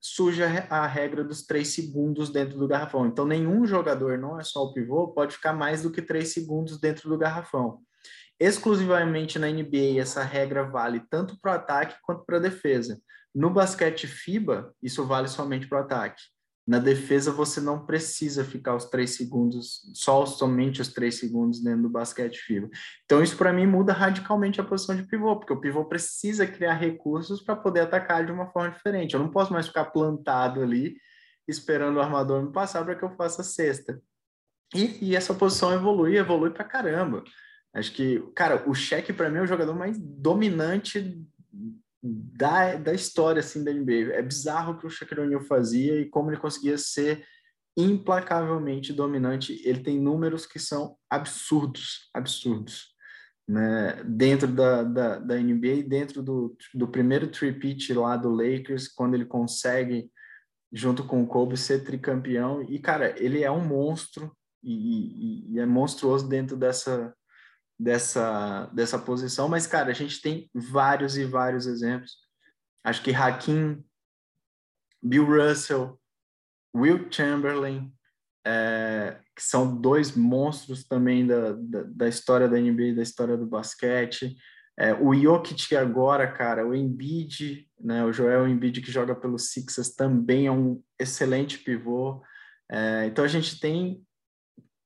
surge a regra dos três segundos dentro do garrafão. Então, nenhum jogador, não é só o pivô, pode ficar mais do que três segundos dentro do garrafão. Exclusivamente na NBA, essa regra vale tanto para o ataque quanto para a defesa. No basquete FIBA, isso vale somente para o ataque. Na defesa, você não precisa ficar os três segundos, só somente os três segundos dentro do basquete FIBA. Então, isso para mim muda radicalmente a posição de pivô, porque o pivô precisa criar recursos para poder atacar de uma forma diferente. Eu não posso mais ficar plantado ali, esperando o armador me passar para que eu faça a cesta. E, e essa posição evolui, evolui para caramba. Acho que, cara, o cheque para mim é o jogador mais dominante da, da história assim da NBA. É bizarro o que o Shaquille O'Neal fazia e como ele conseguia ser implacavelmente dominante. Ele tem números que são absurdos, absurdos. Né? Dentro da, da, da NBA, dentro do, do primeiro tripit lá do Lakers, quando ele consegue, junto com o Kobe, ser tricampeão. E, cara, ele é um monstro e, e, e é monstruoso dentro dessa, dessa, dessa posição, mas, cara, a gente tem vários e vários exemplos. Acho que Hakim, Bill Russell, Will Chamberlain, é, que são dois monstros também da, da, da, história da NBA, da história do basquete. É, o Jokic agora, cara, o Embiid, né, o Joel Embiid que joga pelo Sixers também é um excelente pivô. É, então a gente tem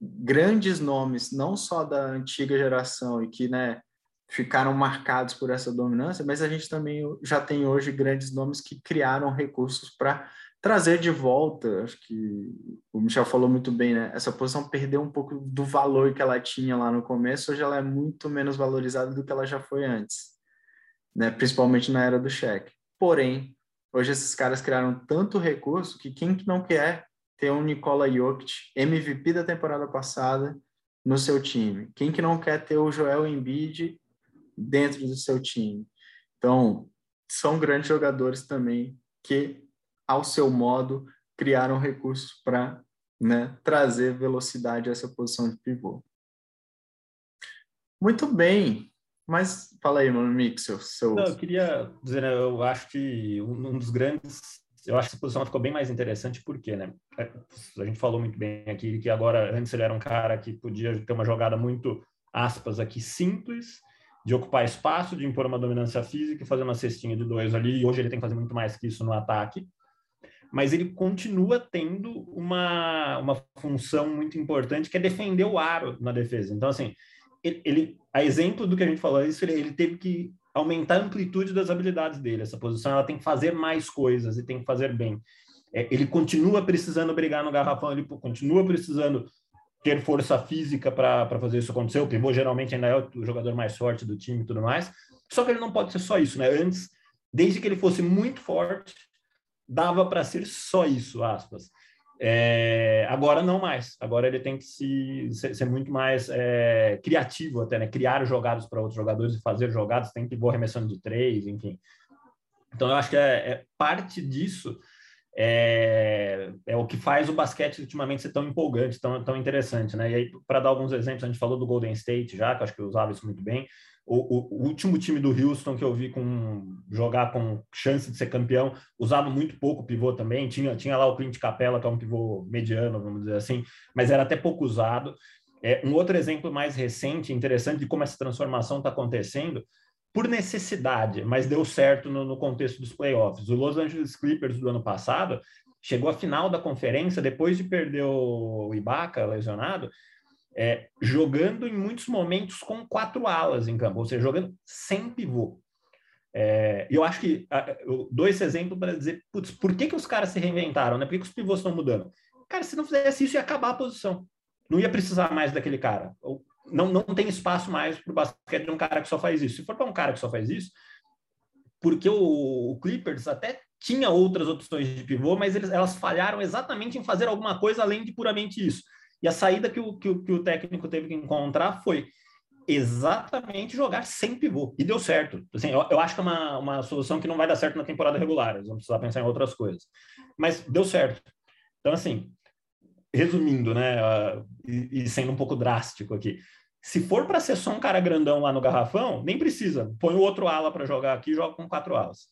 grandes nomes, não só da antiga geração e que, né, ficaram marcados por essa dominância, mas a gente também já tem hoje grandes nomes que criaram recursos para trazer de volta, acho que o Michel falou muito bem, né? Essa posição perdeu um pouco do valor que ela tinha lá no começo, hoje ela é muito menos valorizada do que ela já foi antes, né? Principalmente na era do cheque. Porém, hoje esses caras criaram tanto recurso que quem não quer ter um Nikola Jokic, MVP da temporada passada, no seu time? Quem que não quer ter o Joel Embiid dentro do seu time? Então, são grandes jogadores também que, ao seu modo, criaram recursos para né, trazer velocidade a essa posição de pivô. Muito bem, mas fala aí, mano, Mixel. Seu... Não, eu queria dizer, né, eu acho que um dos grandes eu acho que essa posição ficou bem mais interessante porque, né? É, a gente falou muito bem aqui que agora antes ele era um cara que podia ter uma jogada muito aspas aqui simples de ocupar espaço, de impor uma dominância física e fazer uma cestinha de dois ali. E hoje ele tem que fazer muito mais que isso no ataque. Mas ele continua tendo uma, uma função muito importante que é defender o aro na defesa. Então, assim, ele, ele a exemplo do que a gente falou, isso ele, ele teve que aumentar a amplitude das habilidades dele. Essa posição ela tem que fazer mais coisas e tem que fazer bem. É, ele continua precisando brigar no garrafão, ele continua precisando ter força física para fazer isso acontecer. O pivô geralmente ainda é o jogador mais forte do time e tudo mais. Só que ele não pode ser só isso, né? Antes, desde que ele fosse muito forte, dava para ser só isso, aspas. É, agora não mais. Agora ele tem que se, ser, ser muito mais é, criativo até, né? Criar jogadas para outros jogadores e fazer jogadas. Tem que ir arremessando de três, enfim. Então eu acho que é, é parte disso é, é o que faz o basquete ultimamente ser tão empolgante, tão, tão interessante, né? E aí, para dar alguns exemplos, a gente falou do Golden State já, que acho que eu usava isso muito bem. O, o, último time do Houston que eu vi com jogar com chance de ser campeão usava muito pouco pivô também. Tinha, tinha lá o Clint Capella, que é um pivô mediano, vamos dizer assim, mas era até pouco usado. É, um outro exemplo mais recente, interessante de como essa transformação está acontecendo, por necessidade, mas deu certo no, no, contexto dos playoffs. O Los Angeles Clippers do ano passado chegou à final da conferência depois de perder o Ibaka lesionado, é, jogando em muitos momentos com quatro alas em campo, ou seja, jogando sem pivô. É, eu acho que eu dou esse exemplo para dizer, putz, por que, que os caras se reinventaram, né? Por que, que os pivôs estão mudando? Cara, se não fizesse isso, ia acabar a posição. Não ia precisar mais daquele cara não, não tem espaço mais para o basquete de um cara que só faz isso. Se for para um cara que só faz isso, porque o, o, Clippers até tinha outras opções de pivô, mas eles, elas falharam exatamente em fazer alguma coisa além de puramente isso. E a saída que o, que o, que o técnico teve que encontrar foi exatamente jogar sem pivô. E deu certo. Assim, eu, eu, acho que é uma, uma solução que não vai dar certo na temporada regular. Eles vão precisar pensar em outras coisas. Mas deu certo. Então, assim, resumindo, né, uh, e, e, sendo um pouco drástico aqui, se for para ser só um cara grandão lá no garrafão, nem precisa. Põe o outro ala para jogar aqui, joga com quatro alas.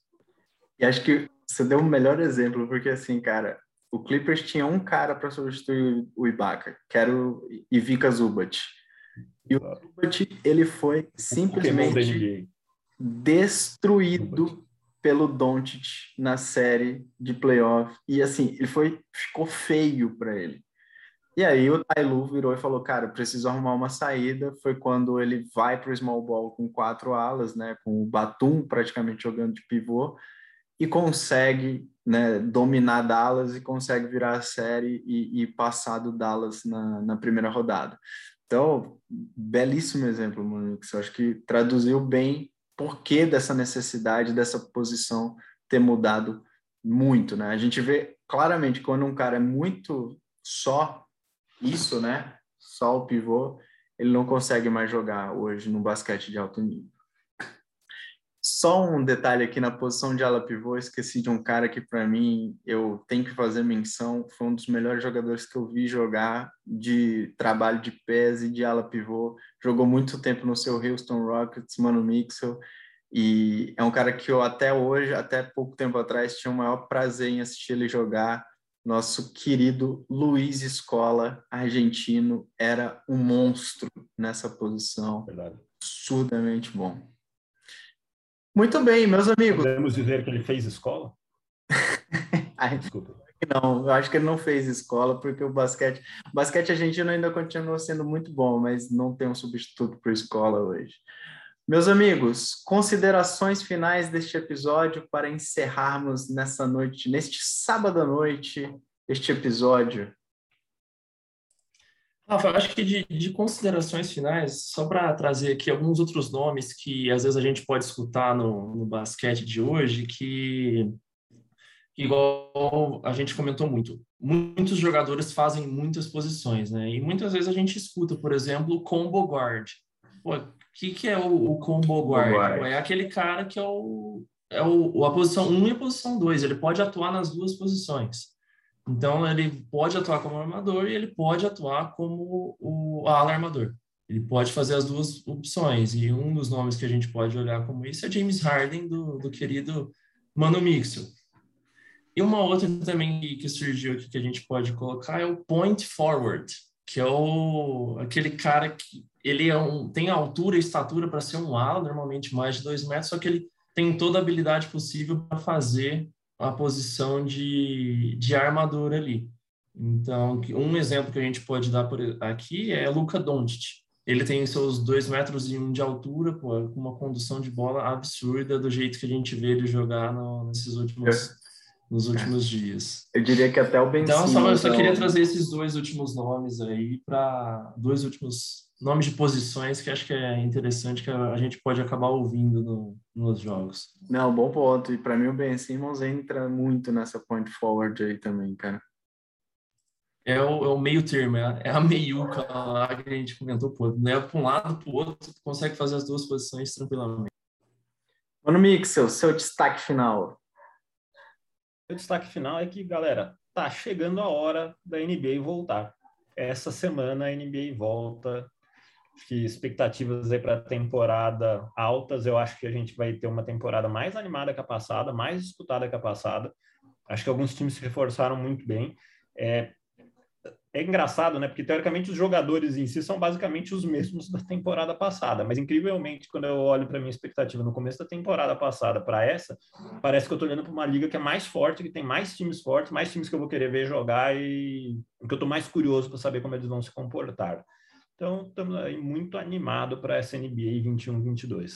E acho que você deu o um melhor exemplo, porque assim, cara, o Clippers tinha um cara para substituir o Ibaka, que era o Ivica Zubat. E o Zubat, ele foi simplesmente destruído pelo Doncic na série de playoff. E assim, ele foi ficou feio para ele. E aí o Tailu virou e falou, cara, preciso arrumar uma saída. Foi quando ele vai para o small ball com quatro alas, né, com o Batum praticamente jogando de pivô e consegue né, dominar Dallas e consegue virar a série e, e passar do Dallas na, na primeira rodada. Então, belíssimo exemplo, Monix. Eu acho que traduziu bem por que dessa necessidade, dessa posição ter mudado muito, né? A gente vê claramente quando um cara é muito só isso, né? Só o pivô, ele não consegue mais jogar hoje no basquete de alto nível. Só um detalhe aqui na posição de ala pivô, esqueci de um cara que para mim eu tenho que fazer menção, foi um dos melhores jogadores que eu vi jogar de trabalho de pés e de ala pivô. Jogou muito tempo no seu Houston Rockets, Mano Mixel, e é um cara que eu até hoje, até pouco tempo atrás, tinha o maior prazer em assistir ele jogar nosso querido Luiz Escola, argentino, era um monstro nessa posição. Verdade. Absurdamente bom. Muito bem, meus amigos. Podemos dizer que ele fez escola? Ai, Desculpa. Não, eu acho que ele não fez escola, porque o basquete, o basquete argentino ainda continua sendo muito bom, mas não tem um substituto para escola hoje. Meus amigos, considerações finais deste episódio para encerrarmos nessa noite, neste sábado à noite, este episódio. Rafa, acho que de, de considerações finais, só para trazer aqui alguns outros nomes que às vezes a gente pode escutar no, no basquete de hoje, que, igual a gente comentou muito, muitos jogadores fazem muitas posições, né? E muitas vezes a gente escuta, por exemplo, o combo guard. Pô, que, que é o, o combo guard? guard? É aquele cara que é o, é o a posição 1 e a posição 2. Ele pode atuar nas duas posições. Então, ele pode atuar como armador e ele pode atuar como o ala armador. Ele pode fazer as duas opções. E um dos nomes que a gente pode olhar como isso é James Harden, do, do querido Mano Mixel. E uma outra também que surgiu aqui que a gente pode colocar é o point forward, que é o, aquele cara que ele é um, tem altura e estatura para ser um ala, normalmente mais de dois metros, só que ele tem toda a habilidade possível para fazer a posição de, de armadura ali. Então, um exemplo que a gente pode dar por aqui é Luca Doncic. Ele tem seus dois metros e um de altura, pô, com uma condução de bola absurda do jeito que a gente vê ele jogar no, nesses últimos nos últimos dias. Eu diria que até o Ben Então, só, eu só então... queria trazer esses dois últimos nomes aí para dois últimos nomes de posições que acho que é interessante que a gente pode acabar ouvindo no, nos jogos. Não, bom ponto. E para mim o Ben Simmons entra muito nessa point forward aí também, cara. É o, é o meio termo, é, é a meiuca lá que a gente comentou, pô, leva para um lado para o outro, tu consegue fazer as duas posições tranquilamente. Mano Mixel, seu destaque final. o destaque final é que, galera, tá chegando a hora da NBA voltar. Essa semana a NBA volta. Que expectativas aí para a temporada altas. Eu acho que a gente vai ter uma temporada mais animada que a passada, mais disputada que a passada. Acho que alguns times se reforçaram muito bem. É, é engraçado, né? Porque teoricamente os jogadores em si são basicamente os mesmos da temporada passada, mas incrivelmente quando eu olho para minha expectativa no começo da temporada passada para essa, parece que eu estou olhando para uma liga que é mais forte, que tem mais times fortes, mais times que eu vou querer ver jogar e que eu estou mais curioso para saber como eles vão se comportar. Então, estamos aí muito animado para essa NBA 21-22.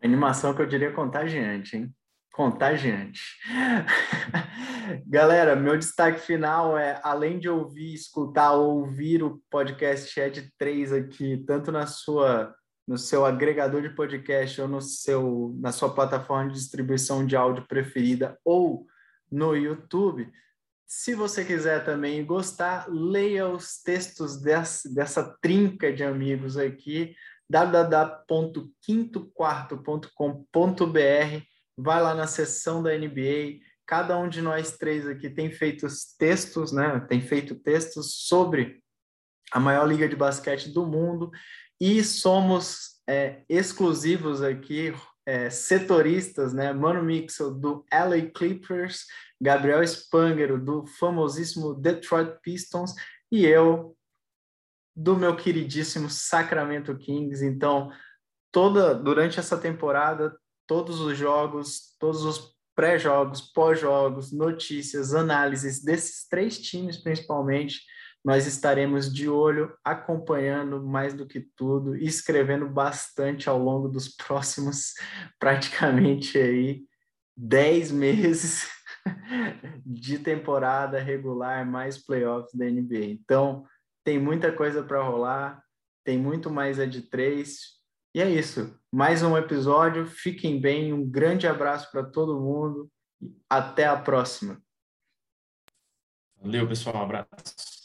Animação que eu diria contagiante, hein? Contagiante. Galera, meu destaque final é, além de ouvir, escutar, ouvir o podcast Ed 3 aqui, tanto na sua no seu agregador de podcast ou no seu na sua plataforma de distribuição de áudio preferida ou no YouTube. Se você quiser também gostar, leia os textos dessa, dessa trinca de amigos aqui, www.quintoquarto.com.br vai lá na seção da NBA. Cada um de nós três aqui tem feito textos, né? Tem feito textos sobre a maior liga de basquete do mundo e somos é, exclusivos aqui, é, setoristas, né? Mano Mixel do LA Clippers, Gabriel Spangero do famosíssimo Detroit Pistons e eu do meu queridíssimo Sacramento Kings. Então, toda durante essa temporada todos os jogos, todos os pré-jogos, pós-jogos, notícias, análises desses três times principalmente. Nós estaremos de olho, acompanhando mais do que tudo escrevendo bastante ao longo dos próximos praticamente aí 10 meses de temporada regular mais playoffs da NBA. Então, tem muita coisa para rolar, tem muito mais a de três. E é isso. Mais um episódio. Fiquem bem. Um grande abraço para todo mundo. Até a próxima. Valeu, pessoal. Um abraço.